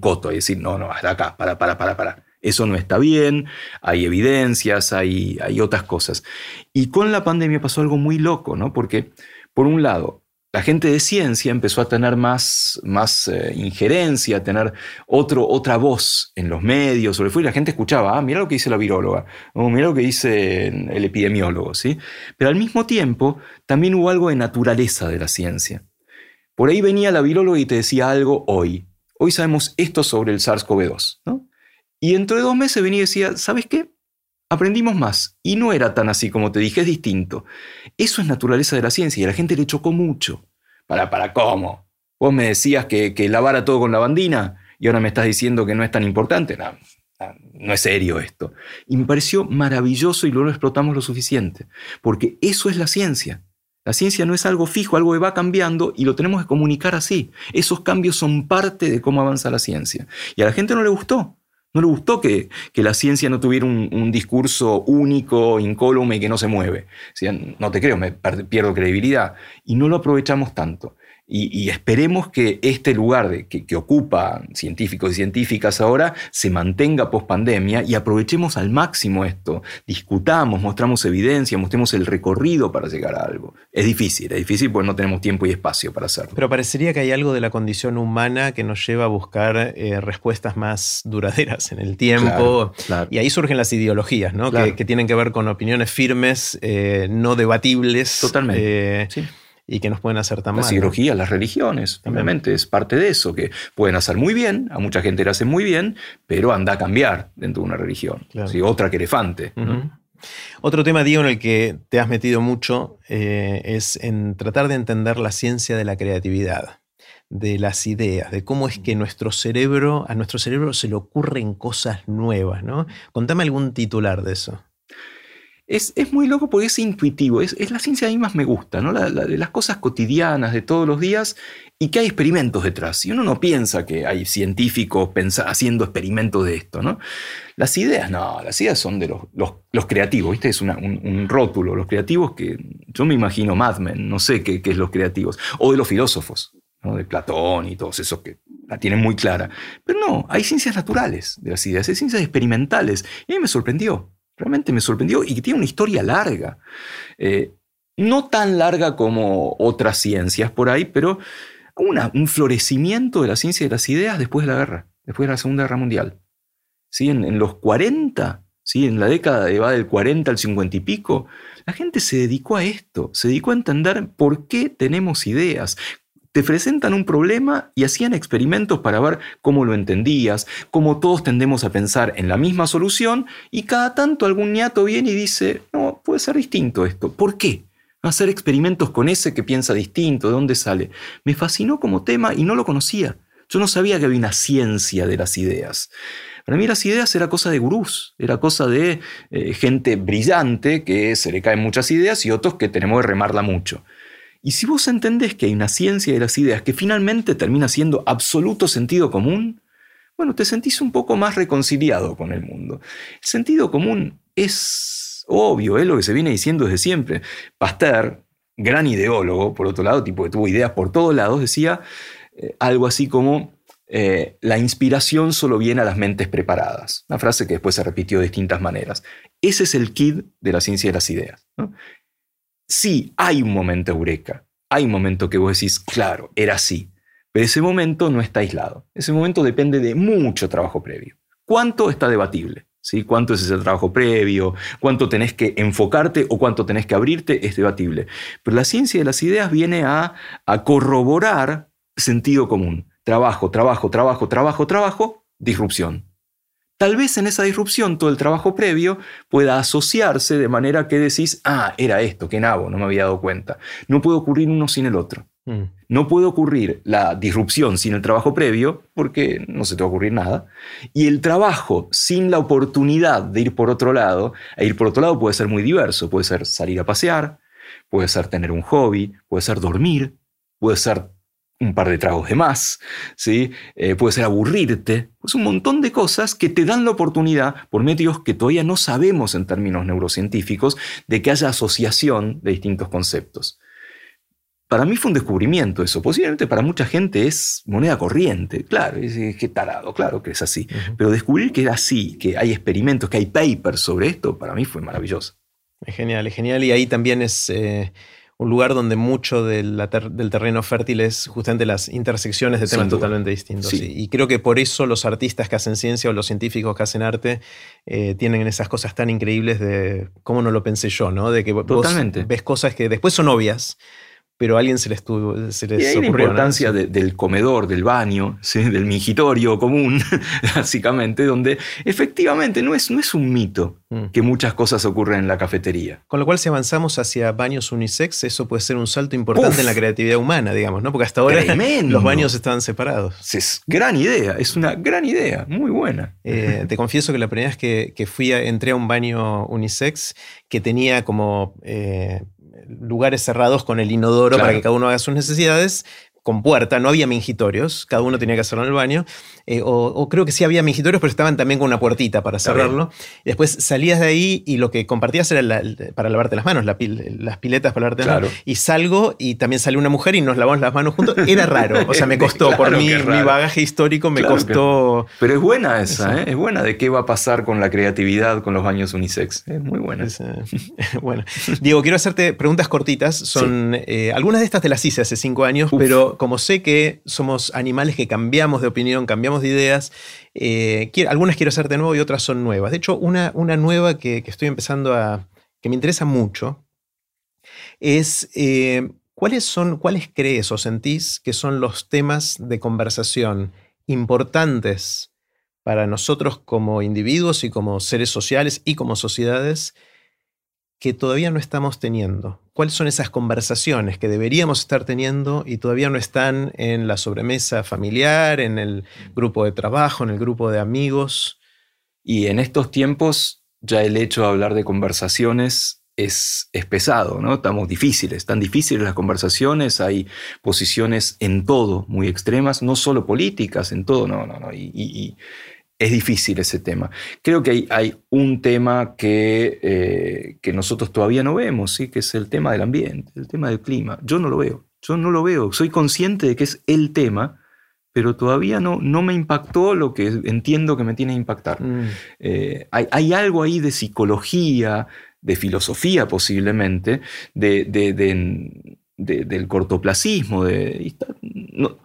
coto y decir, no, no, hasta acá, para, para, para, para. Eso no está bien, hay evidencias, hay, hay otras cosas. Y con la pandemia pasó algo muy loco, ¿no? Porque, por un lado, la gente de ciencia empezó a tener más, más eh, injerencia, a tener otro, otra voz en los medios, sobre y la gente escuchaba, ah, mira lo que dice la viróloga, o mira lo que dice el epidemiólogo, ¿sí? Pero al mismo tiempo también hubo algo de naturaleza de la ciencia. Por ahí venía la viróloga y te decía algo hoy. Hoy sabemos esto sobre el SARS-CoV-2. ¿no? Y dentro de dos meses venía y decía, ¿sabes qué? Aprendimos más. Y no era tan así como te dije, es distinto. Eso es naturaleza de la ciencia y a la gente le chocó mucho. ¿Para, para cómo? Vos me decías que, que lavara todo con lavandina y ahora me estás diciendo que no es tan importante. No, no es serio esto. Y me pareció maravilloso y luego lo explotamos lo suficiente. Porque eso es la ciencia. La ciencia no es algo fijo, algo que va cambiando y lo tenemos que comunicar así. Esos cambios son parte de cómo avanza la ciencia. Y a la gente no le gustó. No le gustó que, la ciencia no tuviera un, discurso único, incólume y que no se mueve. no te creo, me pierdo credibilidad. Y no lo aprovechamos tanto. Y, esperemos que este lugar de, que, que, ocupa científicos y científicas ahora se mantenga post pandemia y aprovechemos al máximo esto. Discutamos, mostramos evidencia, mostremos el recorrido para llegar a algo. Es difícil, es difícil porque no tenemos tiempo y espacio para hacerlo. Pero parecería que hay algo de la condición humana que nos lleva a buscar eh, respuestas más duraderas en el tiempo. Y ahí surgen las ideologías, ¿no? Que, tienen que ver con opiniones firmes, eh, no debatibles. Totalmente. Eh, sí y que nos pueden hacer tan mal. La cirugía, las religiones, obviamente, es parte de eso, que pueden hacer muy bien, a mucha gente le hacen muy bien, pero anda a cambiar dentro de una religión. Otra que elefante. Otro tema, Diego, en el que te has metido mucho eh, es en tratar de entender la ciencia de la creatividad, de las ideas, de cómo es que nuestro cerebro, a nuestro cerebro se le ocurren cosas nuevas, ¿no? Contame algún titular de eso. Es, muy loco porque es intuitivo, es, la ciencia a mí más me gusta, ¿no? de las cosas cotidianas de todos los días y que hay experimentos detrás. Y uno no piensa que hay científicos haciendo experimentos de esto, ¿no? Las ideas, no, las ideas son de los, los, creativos, ¿viste? Es un, rótulo, los creativos que yo me imagino Mad Men, no sé qué, qué es los creativos, o de los filósofos, ¿no? de Platón y todos esos que la tienen muy clara. Pero no, hay ciencias naturales de las ideas, hay ciencias experimentales. Y a mí me sorprendió. Realmente me sorprendió y que tiene una historia larga. Eh, no tan larga como otras ciencias por ahí, pero un florecimiento de la ciencia de las ideas después de la guerra, después de la Segunda Guerra Mundial. ¿Sí? En, los 40, ¿sí? en la década de va del 40 al 50 y pico, la gente se dedicó a esto, se dedicó a entender por qué tenemos ideas, te presentan un problema y hacían experimentos para ver cómo lo entendías, cómo todos tendemos a pensar en la misma solución y cada tanto algún ñato viene y dice, no, puede ser distinto esto. ¿Por qué? Hacer experimentos con ese que piensa distinto, ¿de dónde sale? Me fascinó como tema y no lo conocía. Yo no sabía que había una ciencia de las ideas. Para mí las ideas era cosa de gurús, era cosa de eh, gente brillante que se le caen muchas ideas y otros que tenemos que remarla mucho. Y si vos entendés que hay una ciencia de las ideas que finalmente termina siendo absoluto sentido común, bueno, te sentís un poco más reconciliado con el mundo. El sentido común es obvio, es lo que se viene diciendo desde siempre. Pasteur, gran ideólogo, por otro lado, tipo que tuvo ideas por todos lados, decía eh, algo así como eh, la inspiración solo viene a las mentes preparadas. Una frase que después se repitió de distintas maneras. Ese es el kit de la ciencia de las ideas. ¿no? Sí, hay un momento eureka. Hay un momento que vos decís, claro, era así. Pero ese momento no está aislado. Ese momento depende de mucho trabajo previo. ¿Cuánto está debatible? ¿Sí? ¿Cuánto es ese trabajo previo? ¿Cuánto tenés que enfocarte o cuánto tenés que abrirte? Es debatible. Pero la ciencia de las ideas viene a, a corroborar sentido común. Trabajo, trabajo, trabajo, trabajo, trabajo, disrupción. Tal vez en esa disrupción todo el trabajo previo pueda asociarse de manera que decís, ah, era esto, que nabo, no me había dado cuenta. No puede ocurrir uno sin el otro. Mm. No puede ocurrir la disrupción sin el trabajo previo porque no se te va a ocurrir nada. Y el trabajo sin la oportunidad de ir por otro lado, e ir por otro lado puede ser muy diverso. Puede ser salir a pasear, puede ser tener un hobby, puede ser dormir, puede ser un par de tragos de más, ¿sí? Eh, puede ser aburrirte, pues un montón de cosas que te dan la oportunidad, por medios que todavía no sabemos en términos neurocientíficos, de que haya asociación de distintos conceptos. Para mí fue un descubrimiento eso. Posiblemente para mucha gente es moneda corriente. Claro, es, que tarado, claro que es así. Pero descubrir que era así, que hay experimentos, que hay papers sobre esto, para mí fue maravilloso. Es genial, es genial. Y ahí también es... Eh, un lugar donde mucho del terreno fértil es justamente las intersecciones de temas totalmente distintos. Y creo que por eso los artistas que hacen ciencia o los científicos que hacen arte eh, tienen esas cosas tan increíbles de cómo no lo pensé yo, ¿no? De que vos ves cosas que después son obvias, pero a alguien se les, tuvo, se les y La importancia del comedor, del baño, del mingitorio común, básicamente, donde efectivamente no es, no es un mito mm. que muchas cosas ocurren en la cafetería. Con lo cual, si avanzamos hacia baños unisex, eso puede ser un salto importante en la creatividad humana, digamos, ¿no? Porque hasta ahora los baños estaban separados. Es gran idea, es una gran idea, muy buena. Eh, te confieso que la primera vez que, fui a, entré a un baño unisex que tenía como eh, lugares cerrados con el inodoro para que cada uno haga sus necesidades, con puerta, no había mingitorios, cada uno tenía que hacerlo en el baño, eh, o, creo que sí había mingitorios, pero estaban también con una puertita para cerrarlo. Después salías de ahí y lo que compartías era para lavarte las manos, las piletas para lavarte las manos. Y salgo y también salió una mujer y nos lavamos las manos juntos. Era raro, o sea, me costó, por mi, mi, bagaje histórico me costó... Pero es buena esa, ¿eh? es buena de qué va a pasar con la creatividad con los baños unisex. Es muy buena. Eh, bueno, Diego, quiero hacerte preguntas cortitas. Son algunas de estas te las hice hace cinco años, pero como sé que somos animales que cambiamos de opinión, cambiamos de ideas, eh, algunas quiero hacer de nuevo y otras son nuevas. De hecho, una, una nueva que, estoy empezando a. que me interesa mucho es. Eh, ¿Cuáles son, cuáles crees o sentís que son los temas de conversación importantes para nosotros como individuos y como seres sociales y como sociedades que todavía no estamos teniendo? ¿Cuáles son esas conversaciones que deberíamos estar teniendo y todavía no están en la sobremesa familiar, en el grupo de trabajo, en el grupo de amigos? Y en estos tiempos ya el hecho de hablar de conversaciones es, es, pesado, ¿no? Estamos difíciles, están difíciles las conversaciones, hay posiciones en todo muy extremas, no solo políticas, en todo, no, no, no. Es difícil ese tema. Creo que hay, hay un tema que, eh, que, nosotros todavía no vemos, ¿sí? que es el tema del ambiente, el tema del clima. Yo no lo veo, yo no lo veo. Soy consciente de que es el tema, pero todavía no, no me impactó lo que entiendo que me tiene que impactar. Mm. Eh, hay, hay, algo ahí de psicología, de filosofía posiblemente, de, de, del cortoplacismo,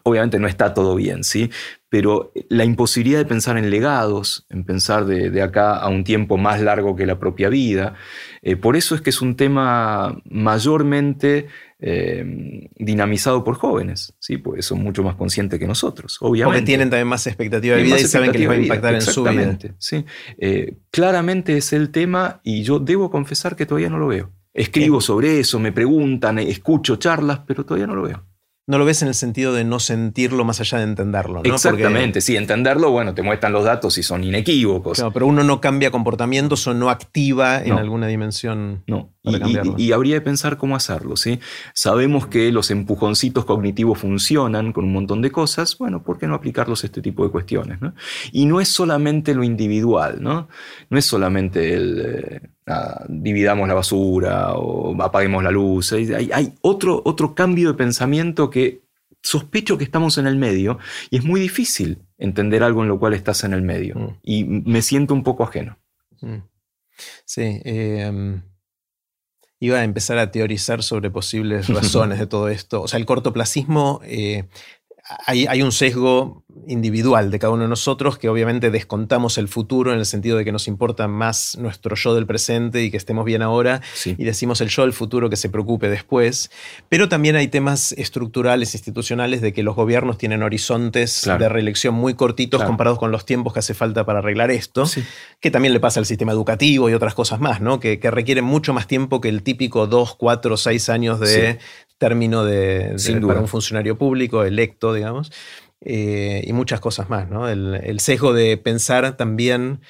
obviamente no está todo bien, ¿sí? Pero la imposibilidad de pensar en legados, en pensar de, acá a un tiempo más largo que la propia vida, eh, por eso es que es un tema mayormente eh, dinamizado por jóvenes, ¿sí? porque son mucho más conscientes que nosotros, obviamente. Porque tienen también más expectativa de vida y saben que les va a impactar en su vida. Sí. Eh, claramente es el tema y yo debo confesar que todavía no lo veo. Escribo sobre eso, me preguntan, escucho charlas, pero todavía no lo veo no lo ves en el sentido de no sentirlo más allá de entenderlo. ¿no? Exactamente, sí, entenderlo, bueno, te muestran los datos y son inequívocos. pero uno no cambia comportamientos o no activa en alguna dimensión. No, y, habría de pensar cómo hacerlo, ¿sí? Sabemos que los empujoncitos cognitivos funcionan con un montón de cosas, bueno, ¿por qué no aplicarlos a este tipo de cuestiones? Y no es solamente lo individual, ¿no? No es solamente el... Eh, dividamos la basura o apaguemos la luz. Hay, otro, otro cambio de pensamiento que sospecho que estamos en el medio y es muy difícil entender algo en lo cual estás en el medio. Mm. Y me siento un poco ajeno. Mm. Sí. Em, iba a empezar a teorizar sobre posibles razones de todo esto. O sea, el cortoplacismo eh, hay, un sesgo individual de cada uno de nosotros que obviamente descontamos el futuro en el sentido de que nos importa más nuestro yo del presente y que estemos bien ahora y decimos el yo del futuro que se preocupe después. Pero también hay temas estructurales, institucionales, de que los gobiernos tienen horizontes de reelección muy cortitos comparados con los tiempos que hace falta para arreglar esto, que también le pasa al sistema educativo y otras cosas más, ¿no? que, que requieren mucho más tiempo que el típico dos, cuatro, seis años de, término de, para un funcionario público electo, digamos, eh, y muchas cosas más, ¿no? El, sesgo de pensar también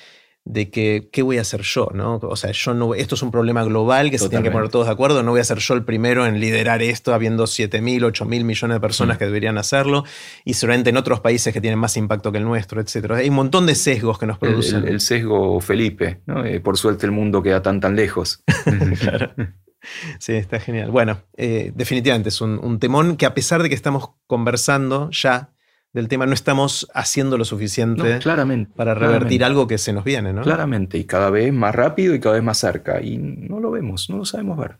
de que qué voy a hacer yo, ¿no? O sea, yo no, esto es un problema global que se tienen que poner todos de acuerdo, no voy a ser yo el primero en liderar esto, habiendo 7 mil, 8 mil millones de personas mm. que deberían hacerlo, y seguramente en otros países que tienen más impacto que el nuestro, etc. Hay un montón de sesgos que nos producen. El, sesgo Felipe, ¿no? Eh, por suerte el mundo queda tan tan lejos. claro. Sí, está genial. Bueno, eh, definitivamente es un, temón que a pesar de que estamos conversando ya del tema, no estamos haciendo lo suficiente claramente, para revertir algo que se nos viene, ¿no? Claramente, y cada vez más rápido y cada vez más cerca. Y no lo vemos, no lo sabemos ver.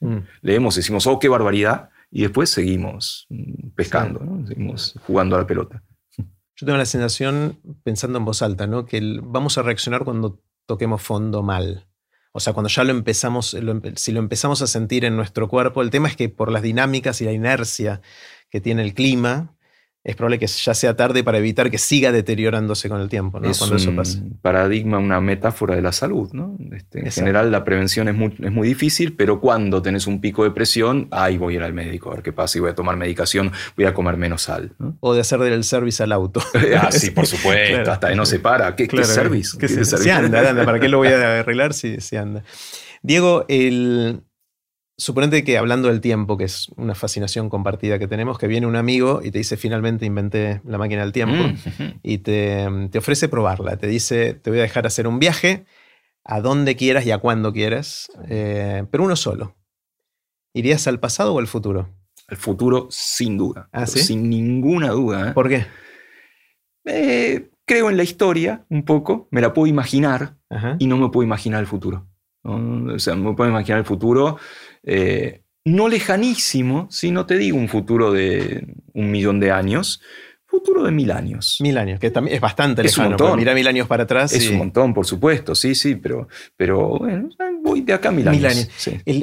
Mm. Leemos, decimos, oh, qué barbaridad, y después seguimos mm, pescando, seguimos jugando a la pelota. Yo tengo la sensación, pensando en voz alta, ¿no? que vamos a reaccionar cuando toquemos fondo mal. O sea, cuando ya lo empezamos, si lo empezamos a sentir en nuestro cuerpo, el tema es que por las dinámicas y la inercia que tiene el clima, es probable que ya sea tarde para evitar que siga deteriorándose con el tiempo, Es Cuando eso pasa. paradigma, una metáfora de la salud, ¿no? Este, en general la prevención es muy, es muy, difícil, pero cuando tenés un pico de presión, ahí voy a ir al médico a ver qué pasa y voy a tomar medicación, voy a comer menos sal. O de hacer del service al auto. ah, sí, por supuesto, hasta que no se para. ¿Qué, service? ¿Qué se, anda, anda, ¿para qué lo voy a arreglar si se anda? Diego, el, Suponete que hablando del tiempo, que es una fascinación compartida que tenemos, que viene un amigo y te dice finalmente inventé la máquina del tiempo mm, y te, ofrece probarla. Te dice, te voy a dejar hacer un viaje a donde quieras y a cuando quieras, eh, pero uno solo. ¿Irías al pasado o al futuro? Al futuro, sin duda. ¿Ah, sin ninguna duda. ¿eh? ¿Por qué? Eh, creo en la historia un poco, me la puedo imaginar y no me puedo imaginar el futuro. O sea, me puedo imaginar el futuro eh, no lejanísimo, si no te digo un futuro de un millón de años, futuro de mil años. Mil años, que también es bastante es lejano. Un montón. Mira mil años para atrás. Es un montón, por supuesto, sí, sí, pero, pero bueno, voy de acá mil, mil años.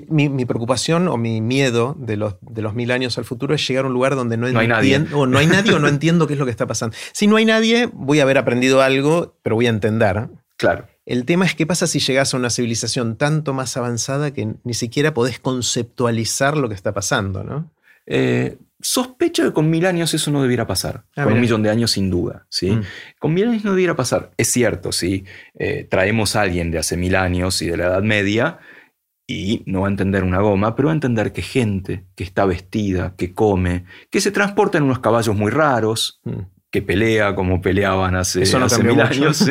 mi, preocupación o mi miedo de los, de los mil años al futuro es llegar a un lugar donde no, hay nadie. O no hay nadie o no entiendo qué es lo que está pasando. Si no hay nadie, voy a haber aprendido algo, pero voy a entender. Claro. El tema es qué pasa si llegas a una civilización tanto más avanzada que ni siquiera podés conceptualizar lo que está pasando, ¿no? Eh, sospecho que con mil años eso no debiera pasar. Ah, con un millón de años, sin duda. ¿sí? Mm. Con mil años no debiera pasar. Es cierto, sí. Eh, traemos a alguien de hace mil años y de la Edad Media y no va a entender una goma, pero va a entender que gente que está vestida, que come, que se transporta en unos caballos muy raros, mm que pelea como peleaban hace, mil años.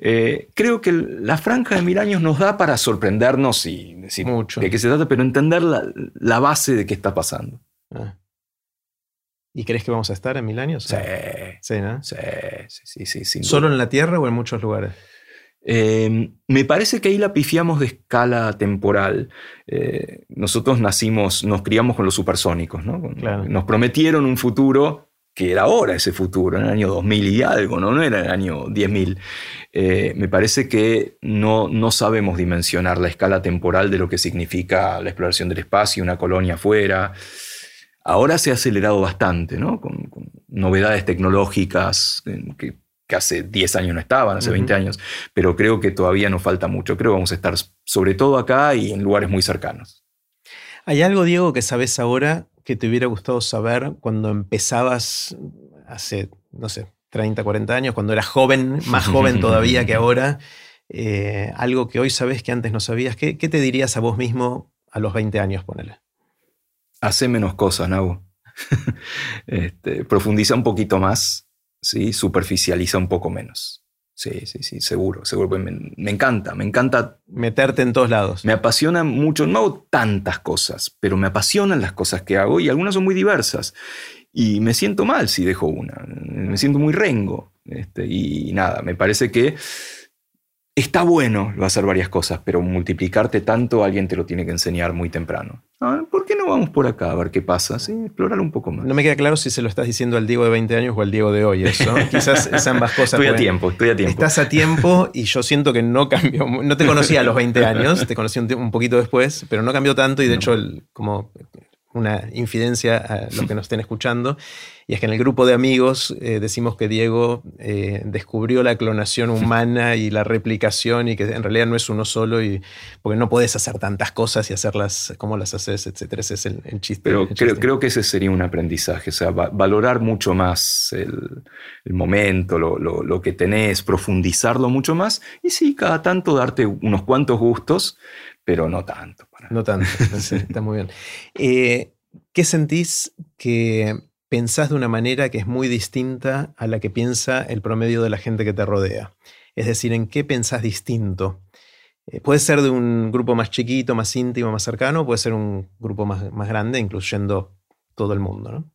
Eh, creo que la franja de mil años nos da para sorprendernos y decir mucho. de qué se trata, pero entender la, base de qué está pasando. Ah. ¿Y crees que vamos a estar en mil años? Sí. Sí, ¿no? Sí, sí, sí. ¿Solo en la Tierra o en muchos lugares? Em, me parece que ahí la pifiamos de escala temporal. Eh, nosotros nacimos, nos criamos con los supersónicos, ¿no? Nos prometieron un futuro que era ahora ese futuro, en el año 2000 y algo, no, no era en el año 10.000. Eh, me parece que no, no sabemos dimensionar la escala temporal de lo que significa la exploración del espacio, una colonia afuera. Ahora se ha acelerado bastante, ¿no? con, novedades tecnológicas que, hace 10 años no estaban, hace 20 años, pero creo que todavía nos falta mucho. Creo que vamos a estar sobre todo acá y en lugares muy cercanos. ¿Hay algo, Diego, que sabes ahora que te hubiera gustado saber cuando empezabas hace, no sé, 30, 40 años, cuando eras joven, más joven todavía que ahora? Eh, algo que hoy sabes que antes no sabías. ¿Qué, te dirías a vos mismo a los 20 años, ponele? Hace menos cosas, Nau. este, profundiza un poquito más, ¿sí? superficializa un poco menos. Sí, sí, sí, seguro, seguro. Pues me, encanta, me encanta. Meterte en todos lados. Me apasiona mucho, no hago tantas cosas, pero me apasionan las cosas que hago y algunas son muy diversas. Y me siento mal si dejo una, me siento muy rengo. Este, y nada, me parece que Está bueno hacer varias cosas, pero multiplicarte tanto alguien te lo tiene que enseñar muy temprano. ¿Por qué no vamos por acá a ver qué pasa? ¿Sí? Explorar un poco más. No me queda claro si se lo estás diciendo al Diego de 20 años o al Diego de hoy. Eso. Quizás es ambas cosas. Estoy a tiempo, estoy a tiempo. Estás a tiempo y yo siento que no cambió. No te conocía a los 20 años, te conocí un, poquito después, pero no cambió tanto y de hecho como una infidencia a los que nos estén escuchando. Y es que en el grupo de amigos eh, decimos que Diego eh, descubrió la clonación humana y la replicación y que en realidad no es uno solo y porque no puedes hacer tantas cosas y hacerlas como las haces, etcétera. Ese es el, chiste. Pero creo, que ese sería un aprendizaje, o sea, valorar mucho más el, momento, lo, que tenés, profundizarlo mucho más y sí, cada tanto darte unos cuantos gustos, pero no tanto. No tanto, está muy bien. Eh, ¿Qué sentís que pensás de una manera que es muy distinta a la que piensa el promedio de la gente que te rodea. Es decir, ¿en qué pensás distinto? Eh, puede ser de un grupo más chiquito, más íntimo, más cercano, puede ser un grupo más, más grande, incluyendo todo el mundo, ¿no?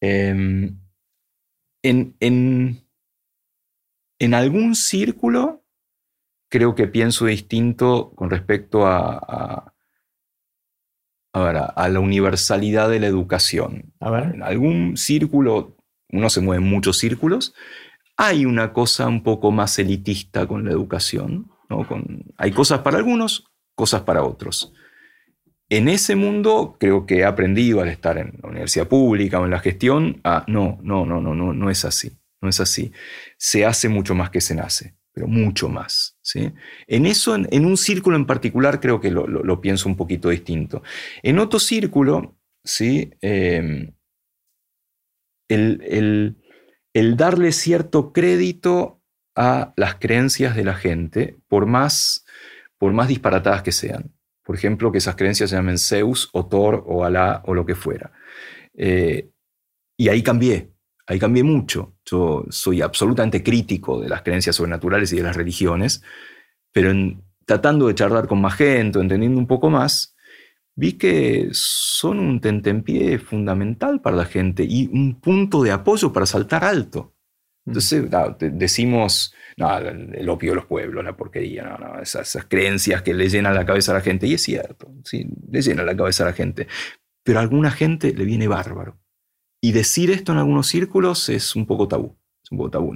Em, en, en, en, algún círculo creo que pienso distinto con respecto a a, la universalidad de la educación. En algún círculo, uno se mueve en muchos círculos, hay una cosa un poco más elitista con la educación. ¿no? Con, hay cosas para algunos, cosas para otros. En ese mundo creo que he aprendido al estar en la universidad pública o en la gestión a no, no, no, no, no, no es así. No es así. Se hace mucho más que se nace, pero mucho más. ¿sí? En eso, en, un círculo en particular, creo que lo, pienso un poquito distinto. En otro círculo, ¿sí? Em, el, darle cierto crédito a las creencias de la gente, por más, por más disparatadas que sean. Por ejemplo, que esas creencias se llamen Zeus o Thor o Alá o lo que fuera. Eh, y ahí cambié, ahí cambié mucho. Yo soy absolutamente crítico de las creencias sobrenaturales y de las religiones, pero tratando de charlar con más gente, entendiendo un poco más, vi que son un tentempié fundamental para la gente y un punto de apoyo para saltar alto. Mm. Entonces, decimos, no, el opio de los pueblos, la porquería, no, esas, creencias que le llenan la cabeza a la gente, y es cierto, sí, le llenan la cabeza a la gente, pero a alguna gente le viene bárbaro. Y decir esto en algunos círculos es un poco tabú.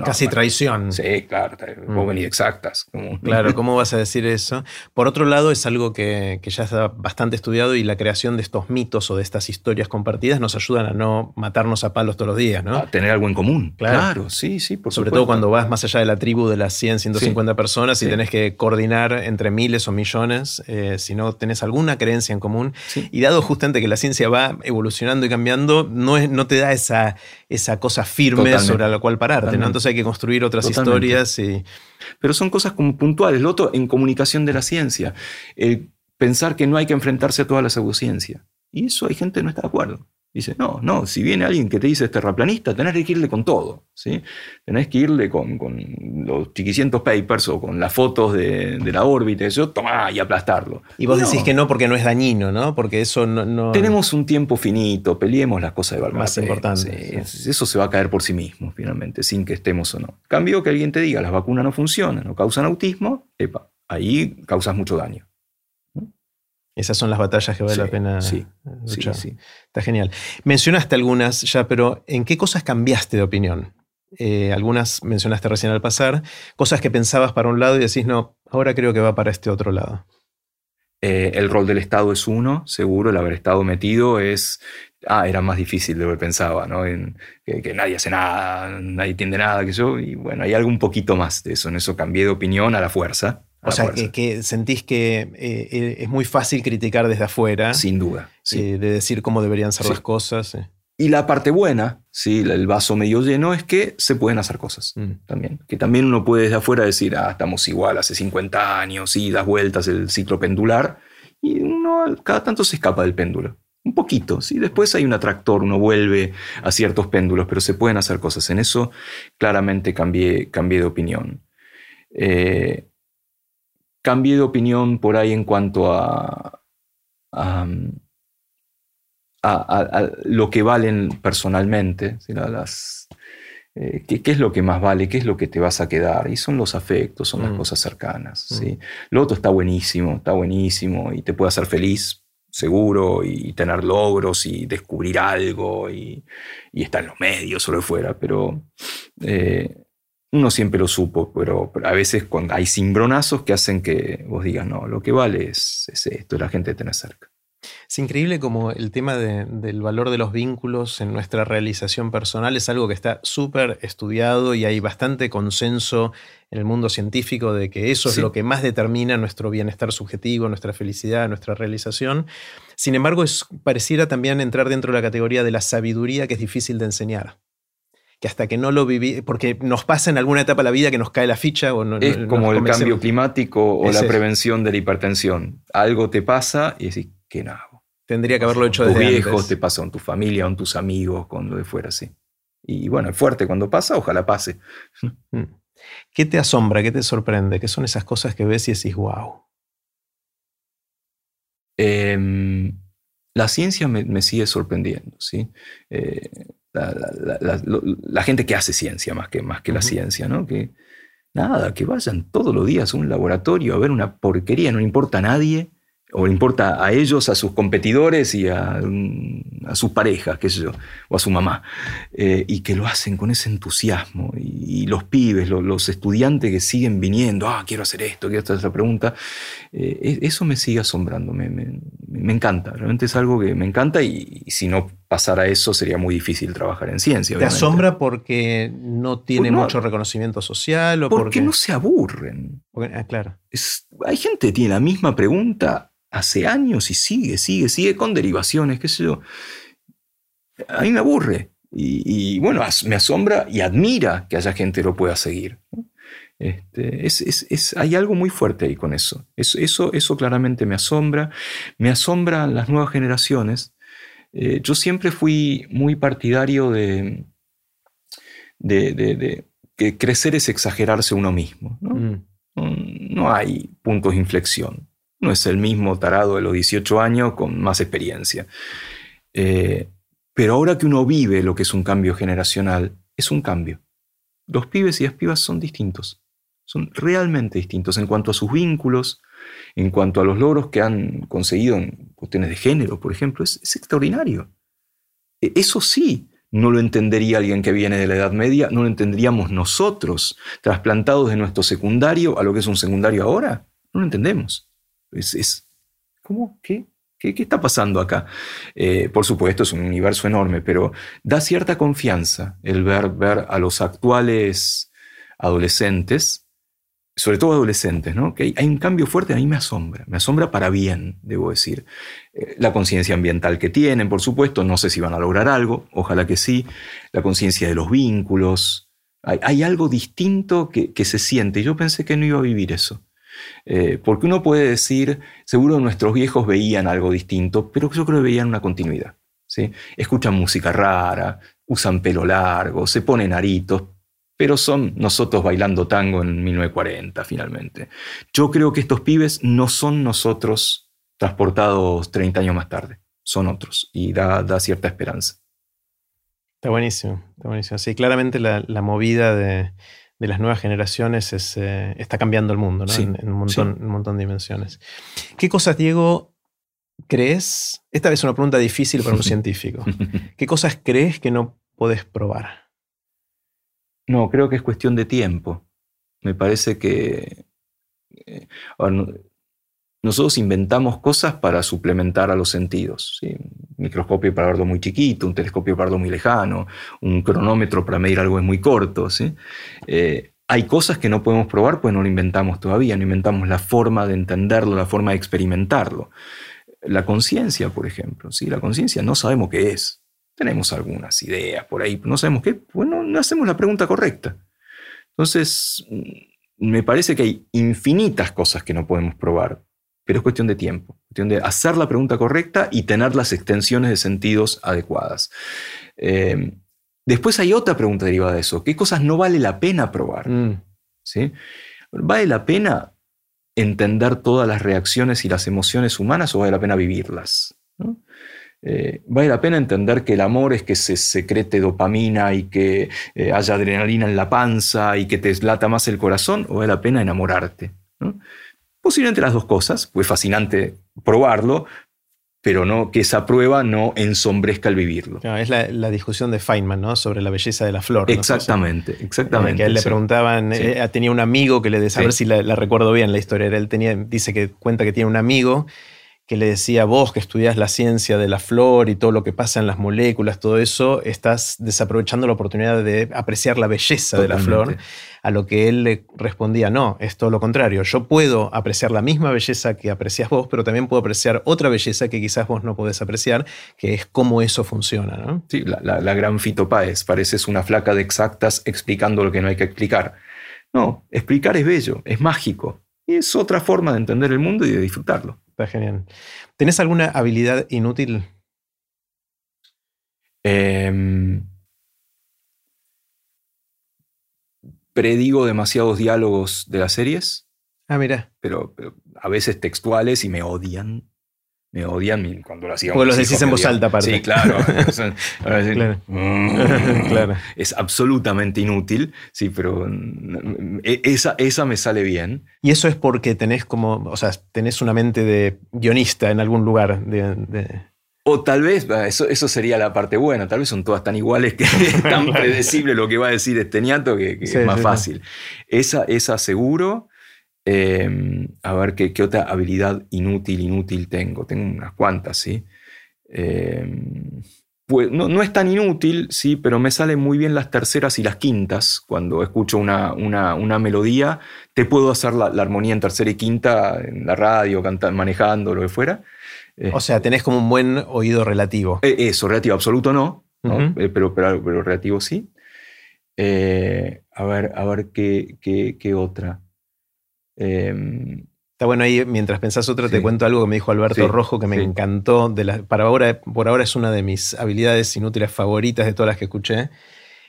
Casi traición. Sí, claro, vos mm. venís exactas. Claro, ¿cómo vas a decir eso? Por otro lado, es algo que, ya está bastante estudiado y la creación de estos mitos o de estas historias compartidas nos ayudan a no matarnos a palos todos los días, ¿no? A tener algo en común. Claro, sí, sí, por Sobre todo cuando vas más allá de la tribu de las 100, 150 personas y tenés que coordinar entre miles o millones, eh, si no tenés alguna creencia en común. Y dado justamente que la ciencia va evolucionando y cambiando, no, es, no te da esa, esa cosa firme sobre la cual parar. Entonces hay que construir otras historias. Y... Pero son cosas como puntuales. Lo otro, en comunicación de la ciencia. pensar que no hay que enfrentarse a toda la pseudociencia. Y eso hay gente que no está de acuerdo. Dice, no, no, si viene alguien que te dice es terraplanista, tenés que irle con todo, ¿sí? Tenés que irle con, los chiquicientos papers o con las fotos de, la órbita, eso, tomá y aplastarlo. Y vos decís que no porque no es dañino, ¿no? Porque eso no... Tenemos un tiempo finito, peleemos las cosas de valor. Más importantes. Eso se va a caer por sí mismo, finalmente, sin que estemos o no. Cambio que alguien te diga, las vacunas no funcionan o causan autismo, epa, ahí causas mucho daño. Esas son las batallas que vale la pena sí, luchar. Sí, Está genial. Mencionaste algunas ya, pero ¿en qué cosas cambiaste de opinión? Eh, algunas mencionaste recién al pasar, cosas que pensabas para un lado y decís, no, ahora creo que va para este otro lado. Eh, el rol del Estado es uno, seguro, el haber estado metido es, ah, era más difícil de lo que pensaba, ¿no? En, que, nadie hace nada, nadie entiende nada, que yo, y bueno, hay algo un poquito más de eso, en eso cambié de opinión a la fuerza, o sea, que, sentís que eh, eh, es muy fácil criticar desde afuera. Sin duda. Eh, de decir cómo deberían ser las cosas. Y la parte buena, ¿sí? el vaso medio lleno, es que se pueden hacer cosas mm. también. Que también uno puede desde afuera decir, ah, estamos igual hace 50 años, y das vueltas el ciclo pendular. Y uno cada tanto se escapa del péndulo. Un poquito, ¿sí? Después hay un atractor, uno vuelve a ciertos péndulos, pero se pueden hacer cosas. En eso claramente cambié, cambié de opinión. Eh, cambié de opinión por ahí en cuanto a, a, lo que valen personalmente, las, eh, ¿qué, es lo que más vale? ¿Qué es lo que te vas a quedar? Y son los afectos, son las mm. cosas cercanas. Mm. ¿sí? Lo otro está buenísimo, está buenísimo y te puede hacer feliz, seguro, y tener logros y descubrir algo y, y estar en los medios o lo fuera, pero eh, uno siempre lo supo, pero, a veces cuando hay cimbronazos que hacen que vos digas, no, lo que vale es, esto, la gente te cerca. Es increíble como el tema del valor de los vínculos en nuestra realización personal es algo que está súper estudiado y hay bastante consenso en el mundo científico de que eso es lo que más determina nuestro bienestar subjetivo, nuestra felicidad, nuestra realización. Sin embargo, es, pareciera también entrar dentro de la categoría de la sabiduría que es difícil de enseñar que hasta que no lo viví, porque nos pasa en alguna etapa de la vida que nos cae la ficha. O no, es como el cambio climático o la prevención de la hipertensión. Algo te pasa y decís, ¿qué no Tendría que haberlo hecho desde tus viejos, te pasa con tu familia, con tus amigos, con lo de fuera, sí. Y bueno, es fuerte cuando pasa, ojalá pase. Mm. ¿Qué te asombra? ¿Qué te sorprende? ¿Qué son esas cosas que ves y decís, wow? Em, la ciencia me, sigue sorprendiendo, ¿sí? Eh, la, gente que hace ciencia más que, más que la ciencia, ¿no? Que nada, que vayan todos los días a un laboratorio a ver una porquería, no importa a nadie, o le importa a ellos, a sus competidores y a, a sus parejas, qué sé yo, o a su mamá, eh, y que lo hacen con ese entusiasmo. Y, los pibes, los estudiantes que siguen viniendo, ah, quiero hacer esto, quiero hacer esa pregunta, eh, e, eso me sigue asombrando, me, me, encanta, realmente es algo que me encanta y, si no pasara eso sería muy difícil trabajar en ciencia. ¿Te asombra porque no tiene mucho reconocimiento social? O porque, porque no se aburren. ah, claro. hay gente que tiene la misma pregunta hace años y sigue, sigue, sigue con derivaciones, qué sé yo. A mí me aburre. Y, bueno, me asombra y admira que haya gente que lo pueda seguir. Este, es, hay algo muy fuerte ahí con eso. eso. Eso, claramente me asombra. Me asombran las nuevas generaciones. Eh, yo siempre fui muy partidario de, de, que crecer es exagerarse uno mismo. Mm. no hay puntos de inflexión no es el mismo tarado de los 18 años con más experiencia. Eh, pero ahora que uno vive lo que es un cambio generacional, es un cambio. Los pibes y las pibas son distintos, son realmente distintos en cuanto a sus vínculos, en cuanto a los logros que han conseguido en cuestiones de género, por ejemplo, es, es extraordinario. E, eso sí, no lo entendería alguien que viene de la Edad Media, no lo entenderíamos nosotros, trasplantados de nuestro secundario a lo que es un secundario ahora, no lo entendemos. Es, ¿Cómo? ¿Qué? ¿Qué, está pasando acá? Eh, por supuesto, es un universo enorme, pero da cierta confianza el ver, ver a los actuales adolescentes, sobre todo adolescentes, ¿no? que hay, un cambio fuerte, a mí me asombra, me asombra para bien, debo decir. Eh, la conciencia ambiental que tienen, por supuesto, no sé si van a lograr algo, ojalá que sí, la conciencia de los vínculos, hay, algo distinto que, que se siente, yo pensé que no iba a vivir eso. Eh, porque uno puede decir, seguro nuestros viejos veían algo distinto, pero yo creo que veían una continuidad. ¿sí? Escuchan música rara, usan pelo largo, se ponen aritos, pero son nosotros bailando tango en 1940 finalmente. Yo creo que estos pibes no son nosotros transportados 30 años más tarde, son otros y da, da cierta esperanza. Está buenísimo, está buenísimo. Sí, claramente la movida de, de las nuevas generaciones eh, está cambiando el mundo, ¿no? en, un montón, un montón de dimensiones. ¿Qué cosas, Diego, crees? Esta vez es una pregunta difícil para un científico. ¿Qué cosas crees que no puedes probar? No, creo que es cuestión de tiempo. Me parece que eh, nosotros inventamos cosas para suplementar a los sentidos. Un microscopio para verlo muy chiquito, un telescopio para verlo muy lejano, un cronómetro para medir algo es muy corto. Eh, hay cosas que no podemos probar, pues no lo inventamos todavía, no inventamos la forma de entenderlo, la forma de experimentarlo. La conciencia, por ejemplo, ¿sí? la conciencia no sabemos qué es. Tenemos algunas ideas por ahí, no sabemos qué, pues no hacemos la pregunta correcta. Entonces, me parece que hay infinitas cosas que no podemos probar, pero es cuestión de tiempo, cuestión de hacer la pregunta correcta y tener las extensiones de sentidos adecuadas. Eh, después hay otra pregunta derivada de eso, ¿qué cosas no vale la pena probar? Mm. ¿Sí? ¿Vale la pena entender todas las reacciones y las emociones humanas o vale la pena vivirlas? Eh, ¿Vale la pena entender que el amor es que se secrete dopamina y que eh, haya adrenalina en la panza y que te lata más el corazón? ¿O vale la pena enamorarte? Posiblemente las dos cosas, pues fascinante probarlo, pero no que esa prueba no ensombrezca el vivirlo. es la, discusión de Feynman, ¿no? Sobre la belleza de la flor. Exactamente, exactamente. que a él le preguntaban, eh, tenía un amigo que le decía, a ver si la, la, recuerdo bien la historia, él tenía, dice que cuenta que tiene un amigo que le decía, vos que estudias la ciencia de la flor y todo lo que pasa en las moléculas, todo eso, estás desaprovechando la oportunidad de apreciar la belleza de la flor, a lo que él le respondía, no, es todo lo contrario, yo puedo apreciar la misma belleza que aprecias vos, pero también puedo apreciar otra belleza que quizás vos no podés apreciar, que es cómo eso funciona. ¿no? Sí, la, gran Fito Páez, pareces una flaca de exactas explicando lo que no hay que explicar. No, explicar es bello, es mágico, y es otra forma de entender el mundo y de disfrutarlo. Está genial. ¿Tienes alguna habilidad inútil? Em, predigo demasiados diálogos de las series. Ah, mira. Pero, a veces textuales y me odian. Me odian cuando lo hacíamos. Porque los decís en voz alta, aparte. Sí, claro. claro. Es absolutamente inútil, sí, pero mm, e, esa, esa me sale bien. Y eso es porque tenés como, o sea, tenés una mente de guionista en algún lugar. De, O tal vez, eso, eso sería la parte buena, tal vez son todas tan iguales que es tan predecible lo que va a decir este ñato que, es más fácil. Esa, esa seguro. Em, a ver ¿qué, ¿qué, otra habilidad inútil, inútil tengo. Tengo unas cuantas, ¿sí? Em, pues no, no, es tan inútil, sí, pero me salen muy bien las terceras y las quintas. Cuando escucho una, una, una melodía, te puedo hacer la, armonía en tercera y quinta en la radio, cantando, manejando, lo que fuera. O sea, tenés como un buen oído relativo. Eh, eso, relativo, absoluto no, eh, pero, pero, pero, relativo sí. Eh, a ver, a ver qué, qué, qué otra. Em, Está bueno ahí, mientras pensás otra, te cuento algo que me dijo Alberto Rojo que me encantó. De la, para ahora, por ahora es una de mis habilidades inútiles favoritas de todas las que escuché.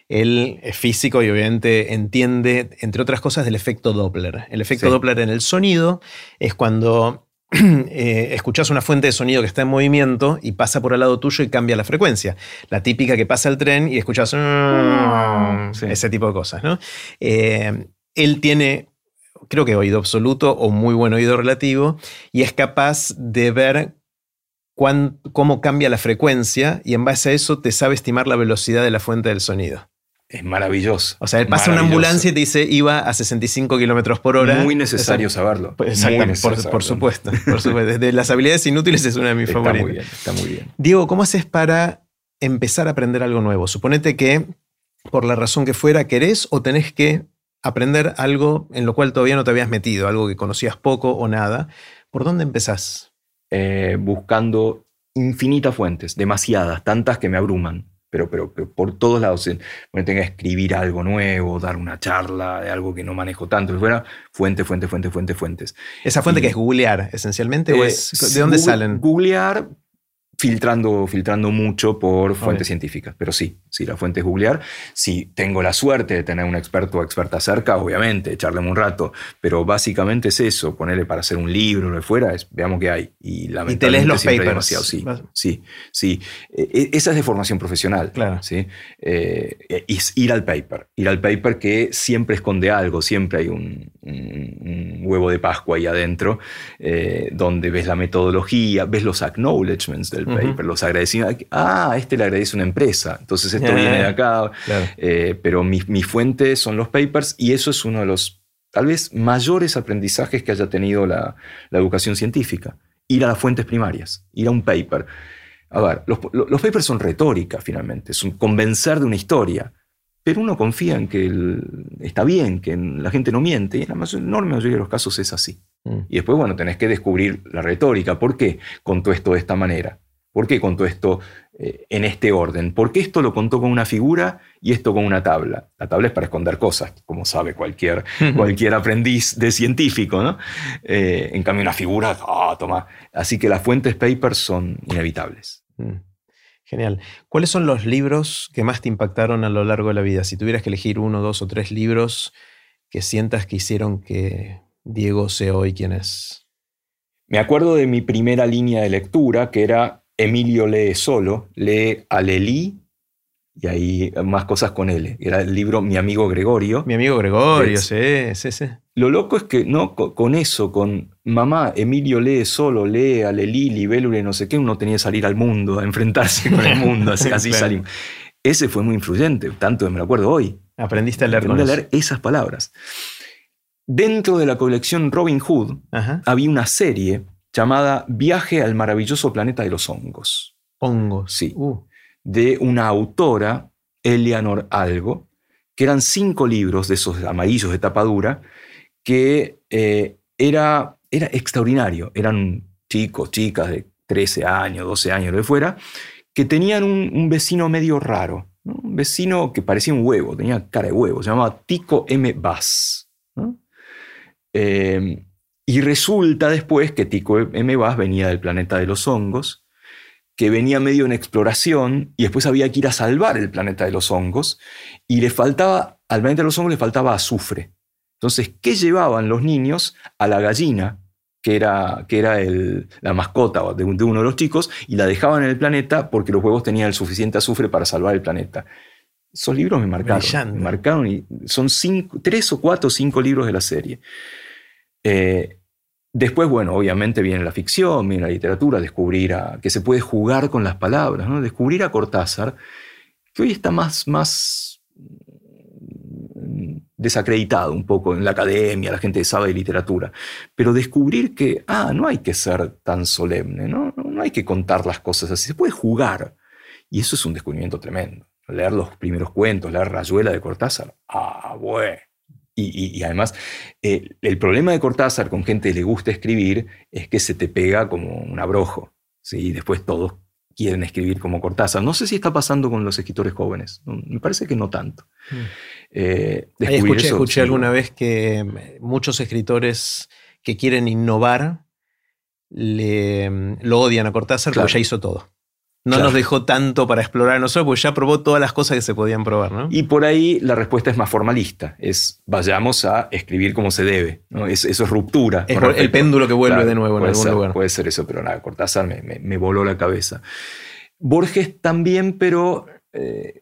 Él es físico y obviamente entiende, entre otras cosas, del efecto Doppler. El efecto Doppler en el sonido es cuando eh, escuchás una fuente de sonido que está en movimiento y pasa por al lado tuyo y cambia la frecuencia. La típica que pasa el tren y escuchás ese tipo de cosas. ¿no? Eh, él tiene creo que oído absoluto o muy buen oído relativo, y es capaz de ver cómo cambia la frecuencia y en base a eso te sabe estimar la velocidad de la fuente del sonido. Es maravilloso. O sea, él pasa una ambulancia y te dice iba a 65 kilómetros por hora. Muy necesario saberlo. Exactamente, por, supuesto. Por supuesto. De las habilidades inútiles es una de mis está favoritas. Muy bien, está muy bien. Diego, ¿cómo haces para empezar a aprender algo nuevo? Suponete que, por la razón que fuera, querés o tenés que aprender algo en lo cual todavía no te habías metido, algo que conocías poco o nada, ¿por dónde empezás? Eh, buscando infinitas fuentes, demasiadas, tantas que me abruman, pero, pero, por todos lados. Me tenga que escribir algo nuevo, dar una charla de algo que no manejo tanto, fuera fuente, fuente, fuente, fuente, fuentes. ¿Esa fuente que es googlear esencialmente? ¿o es, ¿De dónde salen? Googlear, filtrando, filtrando mucho por fuentes científicas. Pero sí, sí, la fuente es googlear. Si tengo la suerte de tener un experto o experta cerca, obviamente, echarle un rato. Pero básicamente es eso, ponerle para hacer un libro, lo de fuera, es, veamos qué hay. Y, y te lees los papers. Demasiado. Sí, sí, sí. E, e, esa es de formación profesional. Claro. ¿sí? Eh, es ir al paper. Ir al paper que siempre esconde algo, siempre hay un, huevo de Pascua ahí adentro, eh, donde ves la metodología, ves los acknowledgements del paper, los agradecimientos. Ah, este le agradece una empresa, entonces esto viene de acá. Eh, pero mi, mi, fuente son los papers y eso es uno de los tal vez mayores aprendizajes que haya tenido la, la educación científica. Ir a las fuentes primarias, ir a un paper. A ver, los, los papers son retórica finalmente, es un convencer de una historia pero uno confía en que está bien, que la gente no miente, y en la enorme mayoría de los casos es así. Mm. Y después, bueno, tenés que descubrir la retórica. ¿Por qué contó esto de esta manera? ¿Por qué contó esto eh, en este orden? ¿Por qué esto lo contó con una figura y esto con una tabla? La tabla es para esconder cosas, como sabe cualquier, cualquier aprendiz de científico, ¿no? Eh, en cambio, una figura, ah, toma. Así que las fuentes papers son inevitables. Mm. Genial. ¿Cuáles son los libros que más te impactaron a lo largo de la vida? Si tuvieras que elegir uno, dos o tres libros que sientas que hicieron que Diego sea hoy quien es. Me acuerdo de mi primera línea de lectura, que era Emilio lee solo, lee a y ahí más cosas con él. Era el libro Mi amigo Gregorio. Mi amigo Gregorio, sí, sí, sí. Lo loco es que no con eso, con mamá, Emilio lee solo, lee a Lelí, Libélula no sé qué, uno tenía que salir al mundo, a enfrentarse con el mundo, así, salimos. Ese fue muy influyente, tanto que me lo acuerdo hoy. Aprendiste a leer, Aprendí a leer esas palabras. Dentro de la colección Robin Hood había una serie llamada Viaje al maravilloso planeta de los hongos. Hongos. Sí. Uh de una autora, Eleanor Algo, que eran cinco libros de esos amarillos de tapadura, que eh, era, era extraordinario. Eran chicos, chicas de 13 años, 12 años, de fuera, que tenían un, vecino medio raro, un vecino que parecía un huevo, tenía cara de huevo, se llamaba Tico M. Bass. Eh, y resulta después que Tico M. Bass venía del planeta de los hongos que venía medio en exploración y después había que ir a salvar el planeta de los hongos y le faltaba, al planeta de los hongos le faltaba azufre. Entonces, ¿qué llevaban los niños a la gallina que era, que era la mascota de, de, uno de los chicos, y la dejaban en el planeta porque los huevos tenían el suficiente azufre para salvar el planeta. Esos libros me marcaron. Me marcaron y son cinco, tres o cuatro o cinco libros de la serie. Eh, después, bueno, obviamente viene la ficción, viene la literatura, descubrir que se puede jugar con las palabras, ¿no? descubrir a Cortázar, que hoy está más, más desacreditado un poco en la academia, la gente sabe de literatura, pero descubrir que, ah, no hay que ser tan solemne, ¿no? no, hay que contar las cosas así, se puede jugar. Y eso es un descubrimiento tremendo. Leer los primeros cuentos, leer Rayuela de Cortázar, ah, bueno. Y, además, eh, el problema de Cortázar con gente que le gusta escribir es que se te pega como un abrojo. ¿sí? Y después todos quieren escribir como Cortázar. No sé si está pasando con los escritores jóvenes. Me parece que no tanto. Mm. Eh, escuché, alguna vez que mm, muchos escritores que quieren innovar le, mm, lo odian a Cortázar porque ya hizo todo. No nos dejó tanto para explorar a nosotros, porque ya probó todas las cosas que se podían probar, ¿no? Y por ahí la respuesta es más formalista, es vayamos a escribir como se debe, ¿no? eso es ruptura. Es el péndulo que vuelve de nuevo en algún lugar. Puede ser eso, pero nada, Cortázar me, voló la cabeza. Borges también, pero eh,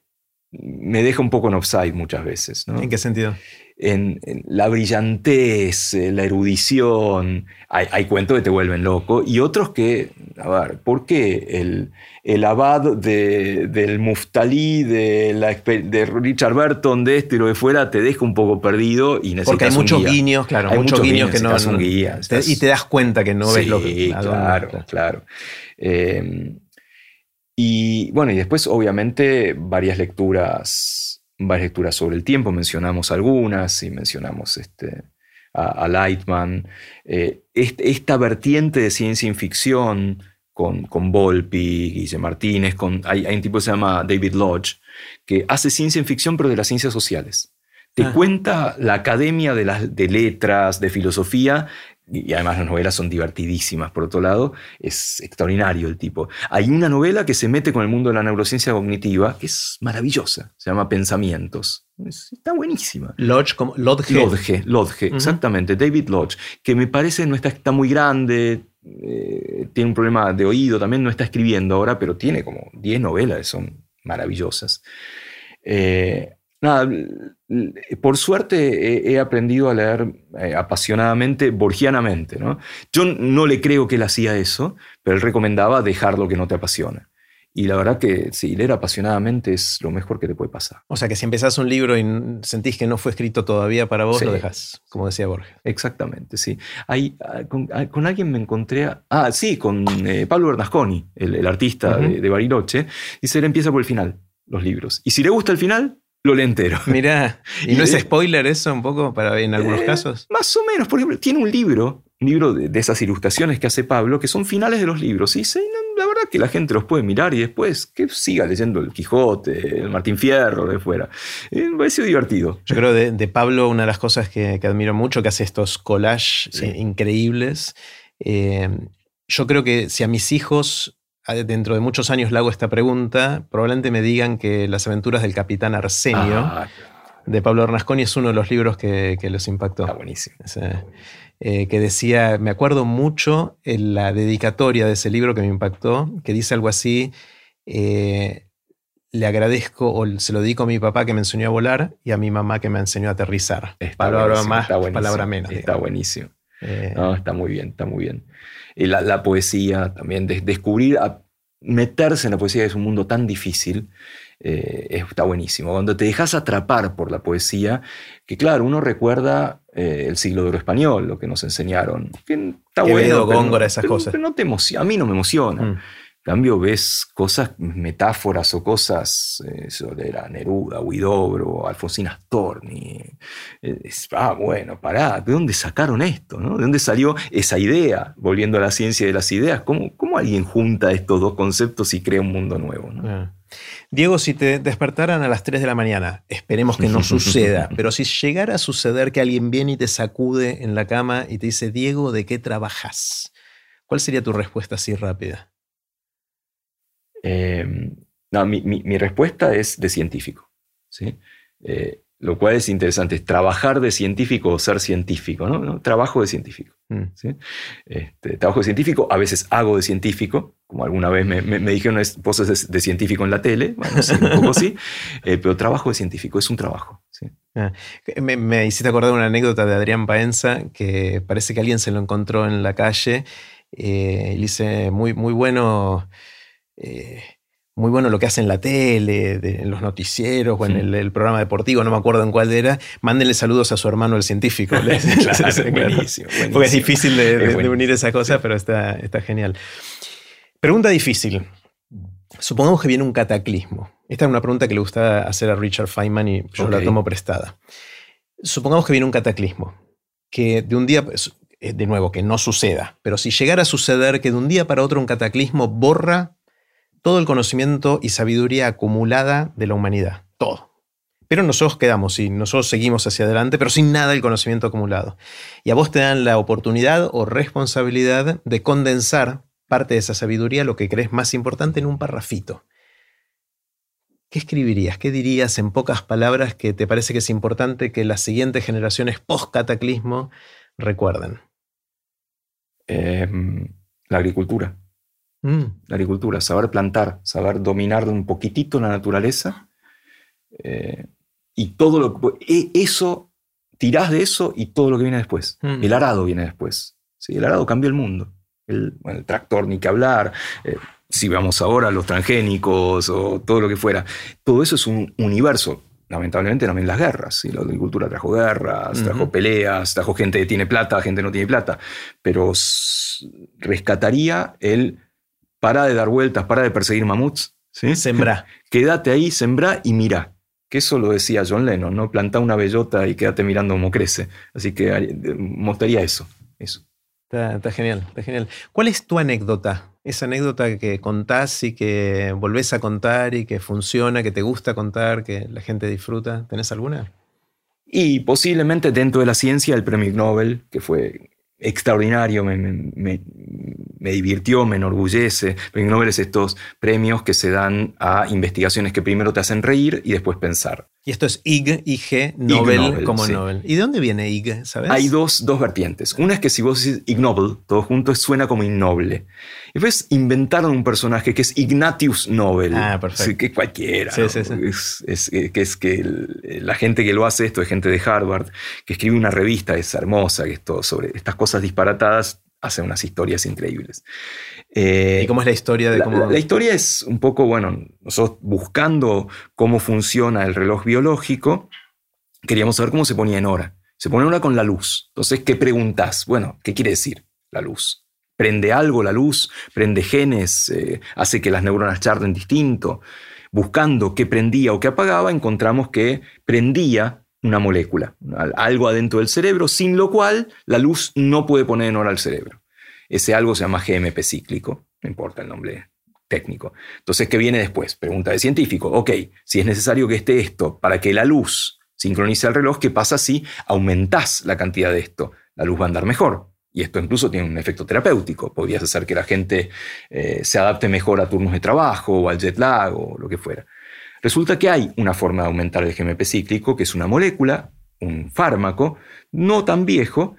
me deja un poco en offside muchas veces. ¿no? ¿En qué sentido? En, la brillantez, eh, la erudición. Hay, cuentos que te vuelven loco y otros que, a ver, ¿por qué el, el abad del Muftalí, de, la, de Richard Burton, de este y lo de fuera, te deja un poco perdido y necesitas Porque hay muchos guiños, claro, hay muchos guiños, que no. Un guía, y te das cuenta que no ves lo que. Claro, claro. Eh, y bueno, y después, obviamente, varias lecturas varias lecturas sobre el tiempo, mencionamos algunas y mencionamos este, a, Lightman. Eh, esta vertiente de ciencia y ficción con, con Volpi, Guille Martínez, con, hay, un tipo que se llama David Lodge, que hace ciencia y ficción pero de las ciencias sociales. Te ah. cuenta la academia de, las, de letras, de filosofía, y además las novelas son divertidísimas, por otro lado, es extraordinario el tipo. Hay una novela que se mete con el mundo de la neurociencia cognitiva, que es maravillosa, se llama Pensamientos. está buenísima. Lodge, como Lodge. Lodge, Lodge exactamente, David Lodge, que me parece no está, está muy grande, eh, tiene un problema de oído, también no está escribiendo ahora, pero tiene como 10 novelas que son maravillosas. Eh, Nada, por suerte he, aprendido a leer eh, apasionadamente, borgianamente. ¿no? Yo no le creo que él hacía eso, pero él recomendaba dejar lo que no te apasiona. Y la verdad que sí, leer apasionadamente es lo mejor que te puede pasar. O sea que si empezás un libro y sentís que no fue escrito todavía para vos, lo dejas, como decía Borges. Exactamente, sí. Hay, ah, ah, con, alguien me encontré, ah, sí, con eh, Pablo Bernasconi, el, artista de, de, Bariloche, y se le empieza por el final, los libros. Y si le gusta el final, lo lee entero. Mira, ¿y, no es spoiler eso un poco para en algunos eh, casos? Más o menos, por ejemplo, tiene un libro, un libro de, esas ilustraciones que hace Pablo, que son finales de los libros. Y dice, la verdad que la gente los puede mirar y después que siga leyendo el Quijote, el Martín Fierro, de fuera. Eh, me parece divertido. Yo creo de, de Pablo una de las cosas que, admiro mucho, que hace estos collages eh, increíbles. yo creo que si a mis hijos dentro de muchos años le hago esta pregunta, probablemente me digan que Las aventuras del capitán Arsenio ah, de Pablo Bernasconi es uno de los libros que, que los impactó. Está buenísimo. Eh, que decía, me acuerdo mucho en la dedicatoria de ese libro que me impactó, que dice algo así, eh, le agradezco o se lo dedico a mi papá que me enseñó a volar y a mi mamá que me enseñó a aterrizar. palabra más, palabra menos. Está buenísimo. Eh, está muy bien, está muy bien. Y la, poesía también, descubrir, meterse en la poesía es un mundo tan difícil, eh, está buenísimo. Cuando te dejas atrapar por la poesía, que claro, uno recuerda eh, el siglo de oro español, lo que nos enseñaron, que está bueno. Góngora, esas cosas. no te emociona, a mí no me emociona. Mm cambio ves cosas, metáforas o cosas eh, sobre la Neruda, Huidobro, Alfonsín Astorni. Eh, ah, bueno, pará, ¿de dónde sacaron esto? ¿De dónde salió esa idea? Volviendo a la ciencia de las ideas, ¿cómo, cómo alguien junta estos dos conceptos y crea un mundo nuevo? Diego, si te despertaran a las 3 de la mañana, esperemos que no suceda, pero si llegara a suceder que alguien viene y te sacude en la cama y te dice, Diego, ¿de qué trabajas? ¿Cuál sería tu respuesta así rápida? Eh, no, mi, respuesta es de científico. ¿sí? Eh, lo cual es interesante, es trabajar de científico o ser científico. ¿no? Trabajo de científico. Mm. Este, trabajo de científico, a veces hago de científico, como alguna vez me, me, dijeron cosas de, científico en la tele, bueno, sí, un poco sí, eh, pero trabajo de científico, es un trabajo. Ah, me, hiciste acordar una anécdota de Adrián Paenza, que parece que alguien se lo encontró en la calle eh, y dice, muy, muy bueno. Eh, muy bueno lo que hace en la tele, en los noticieros o en el, programa deportivo, no me acuerdo en cuál era. Mándenle saludos a su hermano el científico. buenísimo, Porque es difícil de, unir esa cosa, pero está, está genial. Pregunta difícil. Supongamos que viene un cataclismo. Esta es una pregunta que le gusta hacer a Richard Feynman y yo la tomo prestada. Supongamos que viene un cataclismo, que de un día, pues, eh, de nuevo, que no suceda, pero si llegara a suceder que de un día para otro un cataclismo borra todo el conocimiento y sabiduría acumulada de la humanidad, todo. Pero nosotros quedamos y nosotros seguimos hacia adelante, pero sin nada del conocimiento acumulado. Y a vos te dan la oportunidad o responsabilidad de condensar parte de esa sabiduría, lo que crees más importante, en un parrafito. ¿Qué escribirías? ¿Qué dirías en pocas palabras que te parece que es importante que las siguientes generaciones post-cataclismo recuerden? Em, la agricultura. Mm. La agricultura, saber plantar, saber dominar un poquitito la naturaleza. Eh, y todo lo e, eso, tirás de eso y todo lo que viene después. Mm. El arado viene después. ¿sí? El arado cambió el mundo. El, tractor, ni que hablar. Eh, si vamos ahora a los transgénicos o todo lo que fuera. Todo eso es un universo lamentablemente también las guerras. Y la agricultura trajo guerras, trajo peleas, trajo gente que tiene plata, gente que no tiene plata. Pero rescataría el para de dar vueltas, para de perseguir mamuts. ¿sí? Sembrá. Quédate ahí, sembrá y mira. Que eso lo decía John Lennon, ¿no? Planta una bellota y quédate mirando cómo crece. Así que eh, mostraría eso. eso. Está, genial, está genial. ¿Cuál es tu anécdota? Esa anécdota que contás y que volvés a contar y que funciona, que te gusta contar, que la gente disfruta. ¿Tenés alguna? Y posiblemente dentro de la ciencia el premio Nobel, que fue extraordinario, me, me, divirtió, me enorgullece. Premio Nobel es estos premios que se dan a investigaciones que primero te hacen reír y después pensar. Y esto es IG, IG, Nobel, como Nobel. ¿Y de dónde viene IG, sabes? Hay dos, dos vertientes. Una es que si vos decís Ig Nobel, todo junto suena como innoble. Y después inventaron un personaje que es Ignatius Nobel. Ah, perfecto. Que cualquiera. Sí, sí, sí. Es, que es que la gente que lo hace esto es gente de Harvard, que escribe una revista, es hermosa, que es todo sobre estas cosas disparatadas, hace unas historias increíbles. Eh, ¿Y cómo es la historia de cómo.? La, historia es un poco, bueno, nosotros buscando cómo funciona el reloj biológico, queríamos saber cómo se ponía en hora. Se pone en hora con la luz. Entonces, ¿qué preguntas? Bueno, ¿qué quiere decir la luz? ¿Prende algo la luz? ¿Prende genes? Eh, ¿Hace que las neuronas charlen distinto? Buscando qué prendía o qué apagaba, encontramos que prendía una molécula, algo adentro del cerebro, sin lo cual la luz no puede poner en hora al cerebro. Ese algo se llama GMP cíclico, no importa el nombre técnico. Entonces, ¿qué viene después? Pregunta de científico. Ok, si es necesario que esté esto para que la luz sincronice el reloj, ¿qué pasa si aumentás la cantidad de esto? La luz va a andar mejor. Y esto incluso tiene un efecto terapéutico. Podrías hacer que la gente eh, se adapte mejor a turnos de trabajo o al jet lag o lo que fuera. Resulta que hay una forma de aumentar el GMP cíclico, que es una molécula, un fármaco, no tan viejo,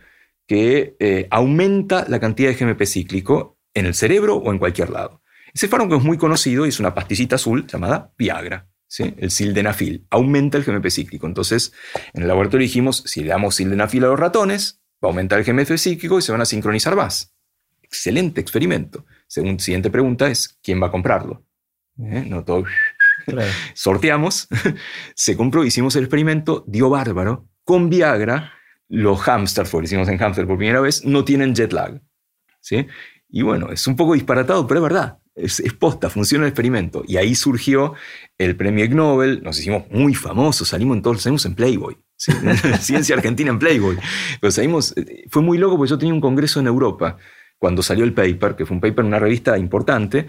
que eh, aumenta la cantidad de GMP cíclico en el cerebro o en cualquier lado. Ese fármaco es muy conocido y es una pastillita azul llamada Viagra. El sildenafil aumenta el GMP cíclico. Entonces, en el laboratorio dijimos, si le damos sildenafil a los ratones, va a aumentar el GMP cíclico y se van a sincronizar más. Excelente experimento. Según siguiente pregunta es, ¿quién va a comprarlo? ¿Eh? No todo... Sorteamos, se compró, hicimos el experimento, dio bárbaro. Con Viagra los hamsters, porque lo hicimos en hamster por primera vez, no tienen jet lag. ¿sí? Y bueno, es un poco disparatado, pero es verdad. Es, posta, funciona el experimento. Y ahí surgió el premio Ig Nobel, nos hicimos muy famosos, salimos en todos, salimos en Playboy. Ciencia Argentina en Playboy. Pero salimos, eh, fue muy loco porque yo tenía un congreso en Europa cuando salió el paper, que fue un paper en una revista importante,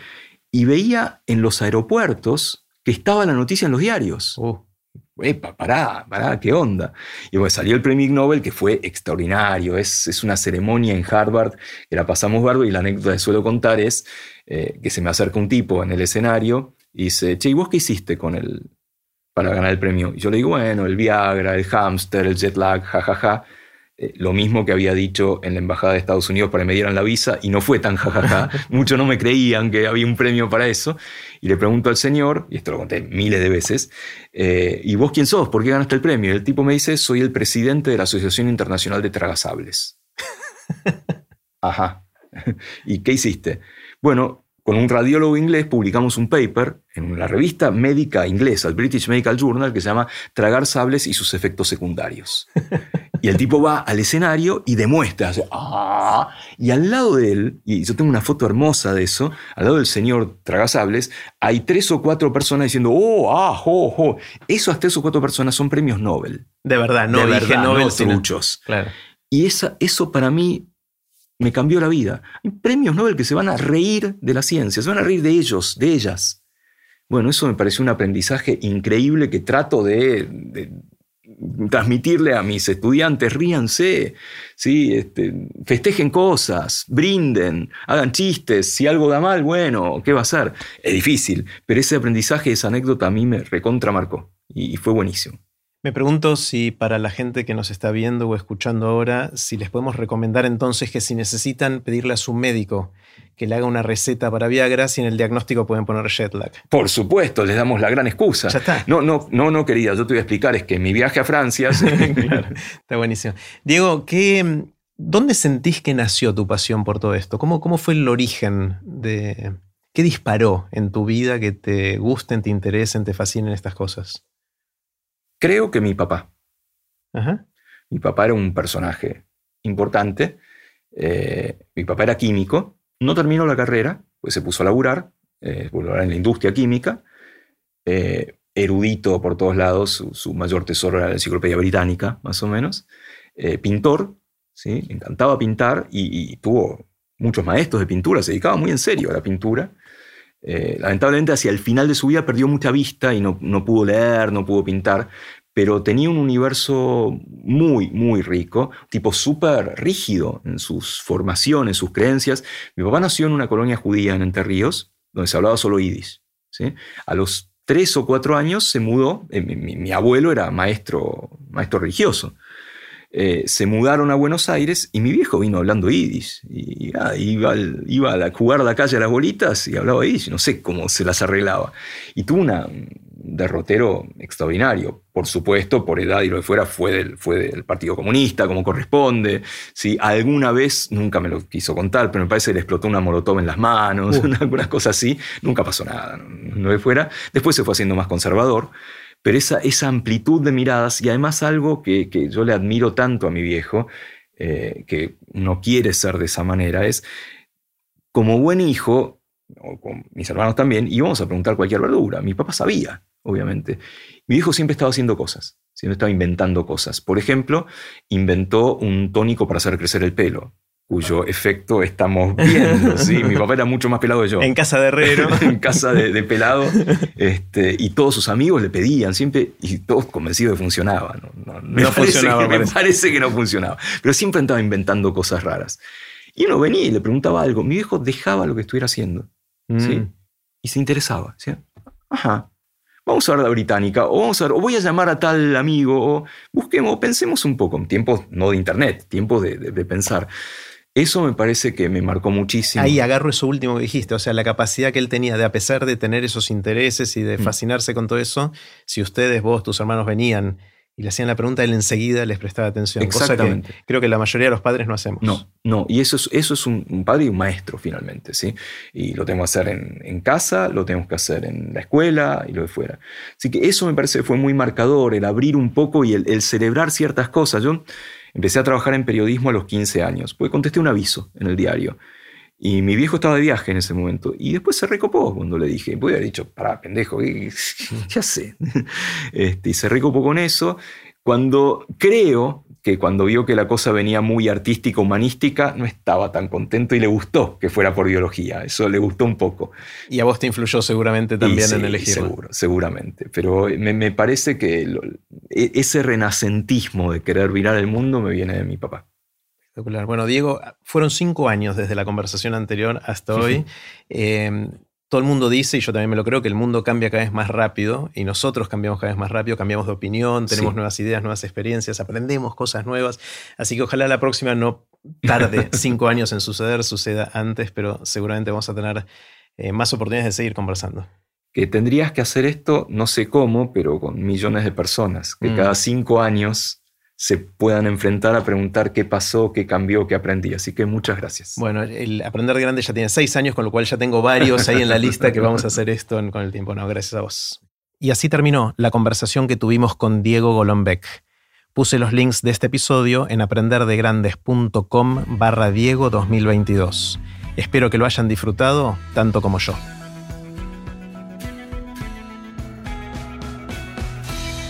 y veía en los aeropuertos que estaba la noticia en los diarios. Oh epa, pará, pará, ¿qué onda? Y bueno, salió el premio Nobel que fue extraordinario, es, es una ceremonia en Harvard que la pasamos barbo y la anécdota que suelo contar es eh, que se me acerca un tipo en el escenario y dice, che, ¿y vos qué hiciste con el, para ganar el premio? Y yo le digo, bueno, el Viagra, el hámster, el jet lag, jajaja. eh, lo mismo que había dicho en la Embajada de Estados Unidos para que me dieran la visa y no fue tan jajaja. Muchos no me creían que había un premio para eso. Y le pregunto al señor, y esto lo conté miles de veces, eh, ¿y vos quién sos? ¿Por qué ganaste el premio? Y el tipo me dice, soy el presidente de la Asociación Internacional de Tragasables. Ajá. ¿Y qué hiciste? Bueno, con un radiólogo inglés publicamos un paper en la revista médica inglesa, el British Medical Journal, que se llama Tragar sables y sus efectos secundarios. Y el tipo va al escenario y demuestra, hace, ¡ah! y al lado de él, y yo tengo una foto hermosa de eso, al lado del señor Tragasables, hay tres o cuatro personas diciendo, ¡oh, ah, jo, jo! Esas tres o cuatro personas son premios Nobel. De verdad, no de dije verdad, Nobel, no sino- truchos. Claro. Y esa, eso para mí me cambió la vida. Hay premios Nobel que se van a reír de la ciencia, se van a reír de ellos, de ellas. Bueno, eso me pareció un aprendizaje increíble que trato de, transmitirle a mis estudiantes. Ríanse, ¿sí? Este, festejen cosas, brinden, hagan chistes. Si algo da mal, bueno, ¿qué va a ser? Es difícil, pero ese aprendizaje, esa anécdota a mí me recontramarcó y fue buenísimo. Me pregunto si para la gente que nos está viendo o escuchando ahora, si les podemos recomendar entonces que si necesitan pedirle a su médico que le haga una receta para Viagra, si en el diagnóstico pueden poner jet lag. Por supuesto, les damos la gran excusa. Ya está. No, no, no, no, querida, yo te voy a explicar, es que mi viaje a Francia, Claro, está buenísimo. Diego, ¿qué, ¿dónde sentís que nació tu pasión por todo esto? ¿Cómo, cómo fue el origen de... ¿Qué disparó en tu vida que te gusten, te interesen, te fascinen estas cosas? Creo que mi papá. Ajá. Mi papá era un personaje importante. Eh, mi papá era químico, no terminó la carrera, pues se puso a laburar, eh, en la industria química. Eh, erudito por todos lados, su, su, mayor tesoro era la enciclopedia británica, más o menos. Eh, pintor, ¿sí? le encantaba pintar y, y tuvo muchos maestros de pintura, se dedicaba muy en serio a la pintura. Eh, lamentablemente hacia el final de su vida perdió mucha vista y no, no, pudo leer, no pudo pintar, pero tenía un universo muy, muy rico, tipo súper rígido en sus formaciones, sus creencias. Mi papá nació en una colonia judía en Entre Ríos, donde se hablaba solo yiddish. ¿sí? A los tres o cuatro años se mudó, eh, mi, mi, abuelo era maestro, maestro religioso. Eh, se mudaron a Buenos Aires y mi viejo vino hablando yiddish. Y, ah, iba, al, iba a la, jugar a la calle a las bolitas y hablaba yiddish. No sé cómo se las arreglaba. Y tuvo una, un derrotero extraordinario. Por supuesto, por edad y lo de fuera, fue del, fue del Partido Comunista, como corresponde. ¿sí? Alguna vez, nunca me lo quiso contar, pero me parece que le explotó una molotov en las manos, uh. algunas cosas así. Nunca pasó nada, no, no fuera. Después se fue haciendo más conservador pero esa, esa, amplitud de miradas y además algo que, que yo le admiro tanto a mi viejo, eh, que no quiere ser de esa manera, es como buen hijo, o mis hermanos también, íbamos a preguntar cualquier verdura. Mi papá sabía, obviamente. Mi viejo siempre estaba haciendo cosas, siempre estaba inventando cosas. Por ejemplo, inventó un tónico para hacer crecer el pelo cuyo efecto estamos viendo. ¿sí? Mi papá era mucho más pelado que yo. En casa de herrero. en casa de, de pelado. Este, y todos sus amigos le pedían siempre, y todos convencidos de que funcionaba. No, no, me, no parece funcionaba, que, me parece que no funcionaba. Pero siempre andaba inventando cosas raras. Y uno venía y le preguntaba algo. Mi viejo dejaba lo que estuviera haciendo. Mm. ¿sí? Y se interesaba. ¿sí? Ajá. Vamos a ver la británica, o vamos a ver, o voy a llamar a tal amigo, o busquemos, pensemos un poco, en tiempos no de internet, tiempos de, de, de pensar. Eso me parece que me marcó muchísimo. Ahí agarro eso último que dijiste, o sea, la capacidad que él tenía de, a pesar de tener esos intereses y de fascinarse mm. con todo eso, si ustedes, vos, tus hermanos venían y le hacían la pregunta, él enseguida les prestaba atención. Exactamente. Cosa que creo que la mayoría de los padres no hacemos. No, no, y eso es, eso es un, un padre y un maestro finalmente, ¿sí? Y lo tenemos que hacer en, en, casa, lo tenemos que hacer en la escuela y lo de fuera. Así que eso me parece que fue muy marcador, el abrir un poco y el, el celebrar ciertas cosas. Yo Empecé a trabajar en periodismo a los 15 años, porque contesté un aviso en el diario. Y mi viejo estaba de viaje en ese momento. Y después se recopó cuando le dije. Voy haber dicho, pará, pendejo, ¿qué, qué hace? Este, y se recopó con eso. Cuando creo que cuando vio que la cosa venía muy artística, humanística, no estaba tan contento y le gustó que fuera por biología. Eso le gustó un poco. Y a vos te influyó seguramente también sí, en elegir. Seguro, seguramente. Pero me, me parece que lo, ese renacentismo de querer virar el mundo me viene de mi papá. Bueno, Diego, fueron cinco años desde la conversación anterior hasta hoy. eh, todo el mundo dice, y yo también me lo creo, que el mundo cambia cada vez más rápido y nosotros cambiamos cada vez más rápido, cambiamos de opinión, tenemos nuevas ideas, nuevas experiencias, aprendemos cosas nuevas. Así que ojalá la próxima no tarde cinco años en suceder, suceda antes, pero seguramente vamos a tener eh, más oportunidades de seguir conversando. Que tendrías que hacer esto, no sé cómo, pero con millones de personas, que mm. cada cinco años se puedan enfrentar a preguntar qué pasó, qué cambió, qué aprendí. Así que muchas gracias. Bueno, el Aprender de Grande ya tiene seis años, con lo cual ya tengo varios ahí en la lista que vamos a hacer esto con el tiempo. No, gracias a vos. Y así terminó la conversación que tuvimos con Diego Golombek. Puse los links de este episodio en aprenderdegrandes.com barra Diego 2022. Espero que lo hayan disfrutado tanto como yo.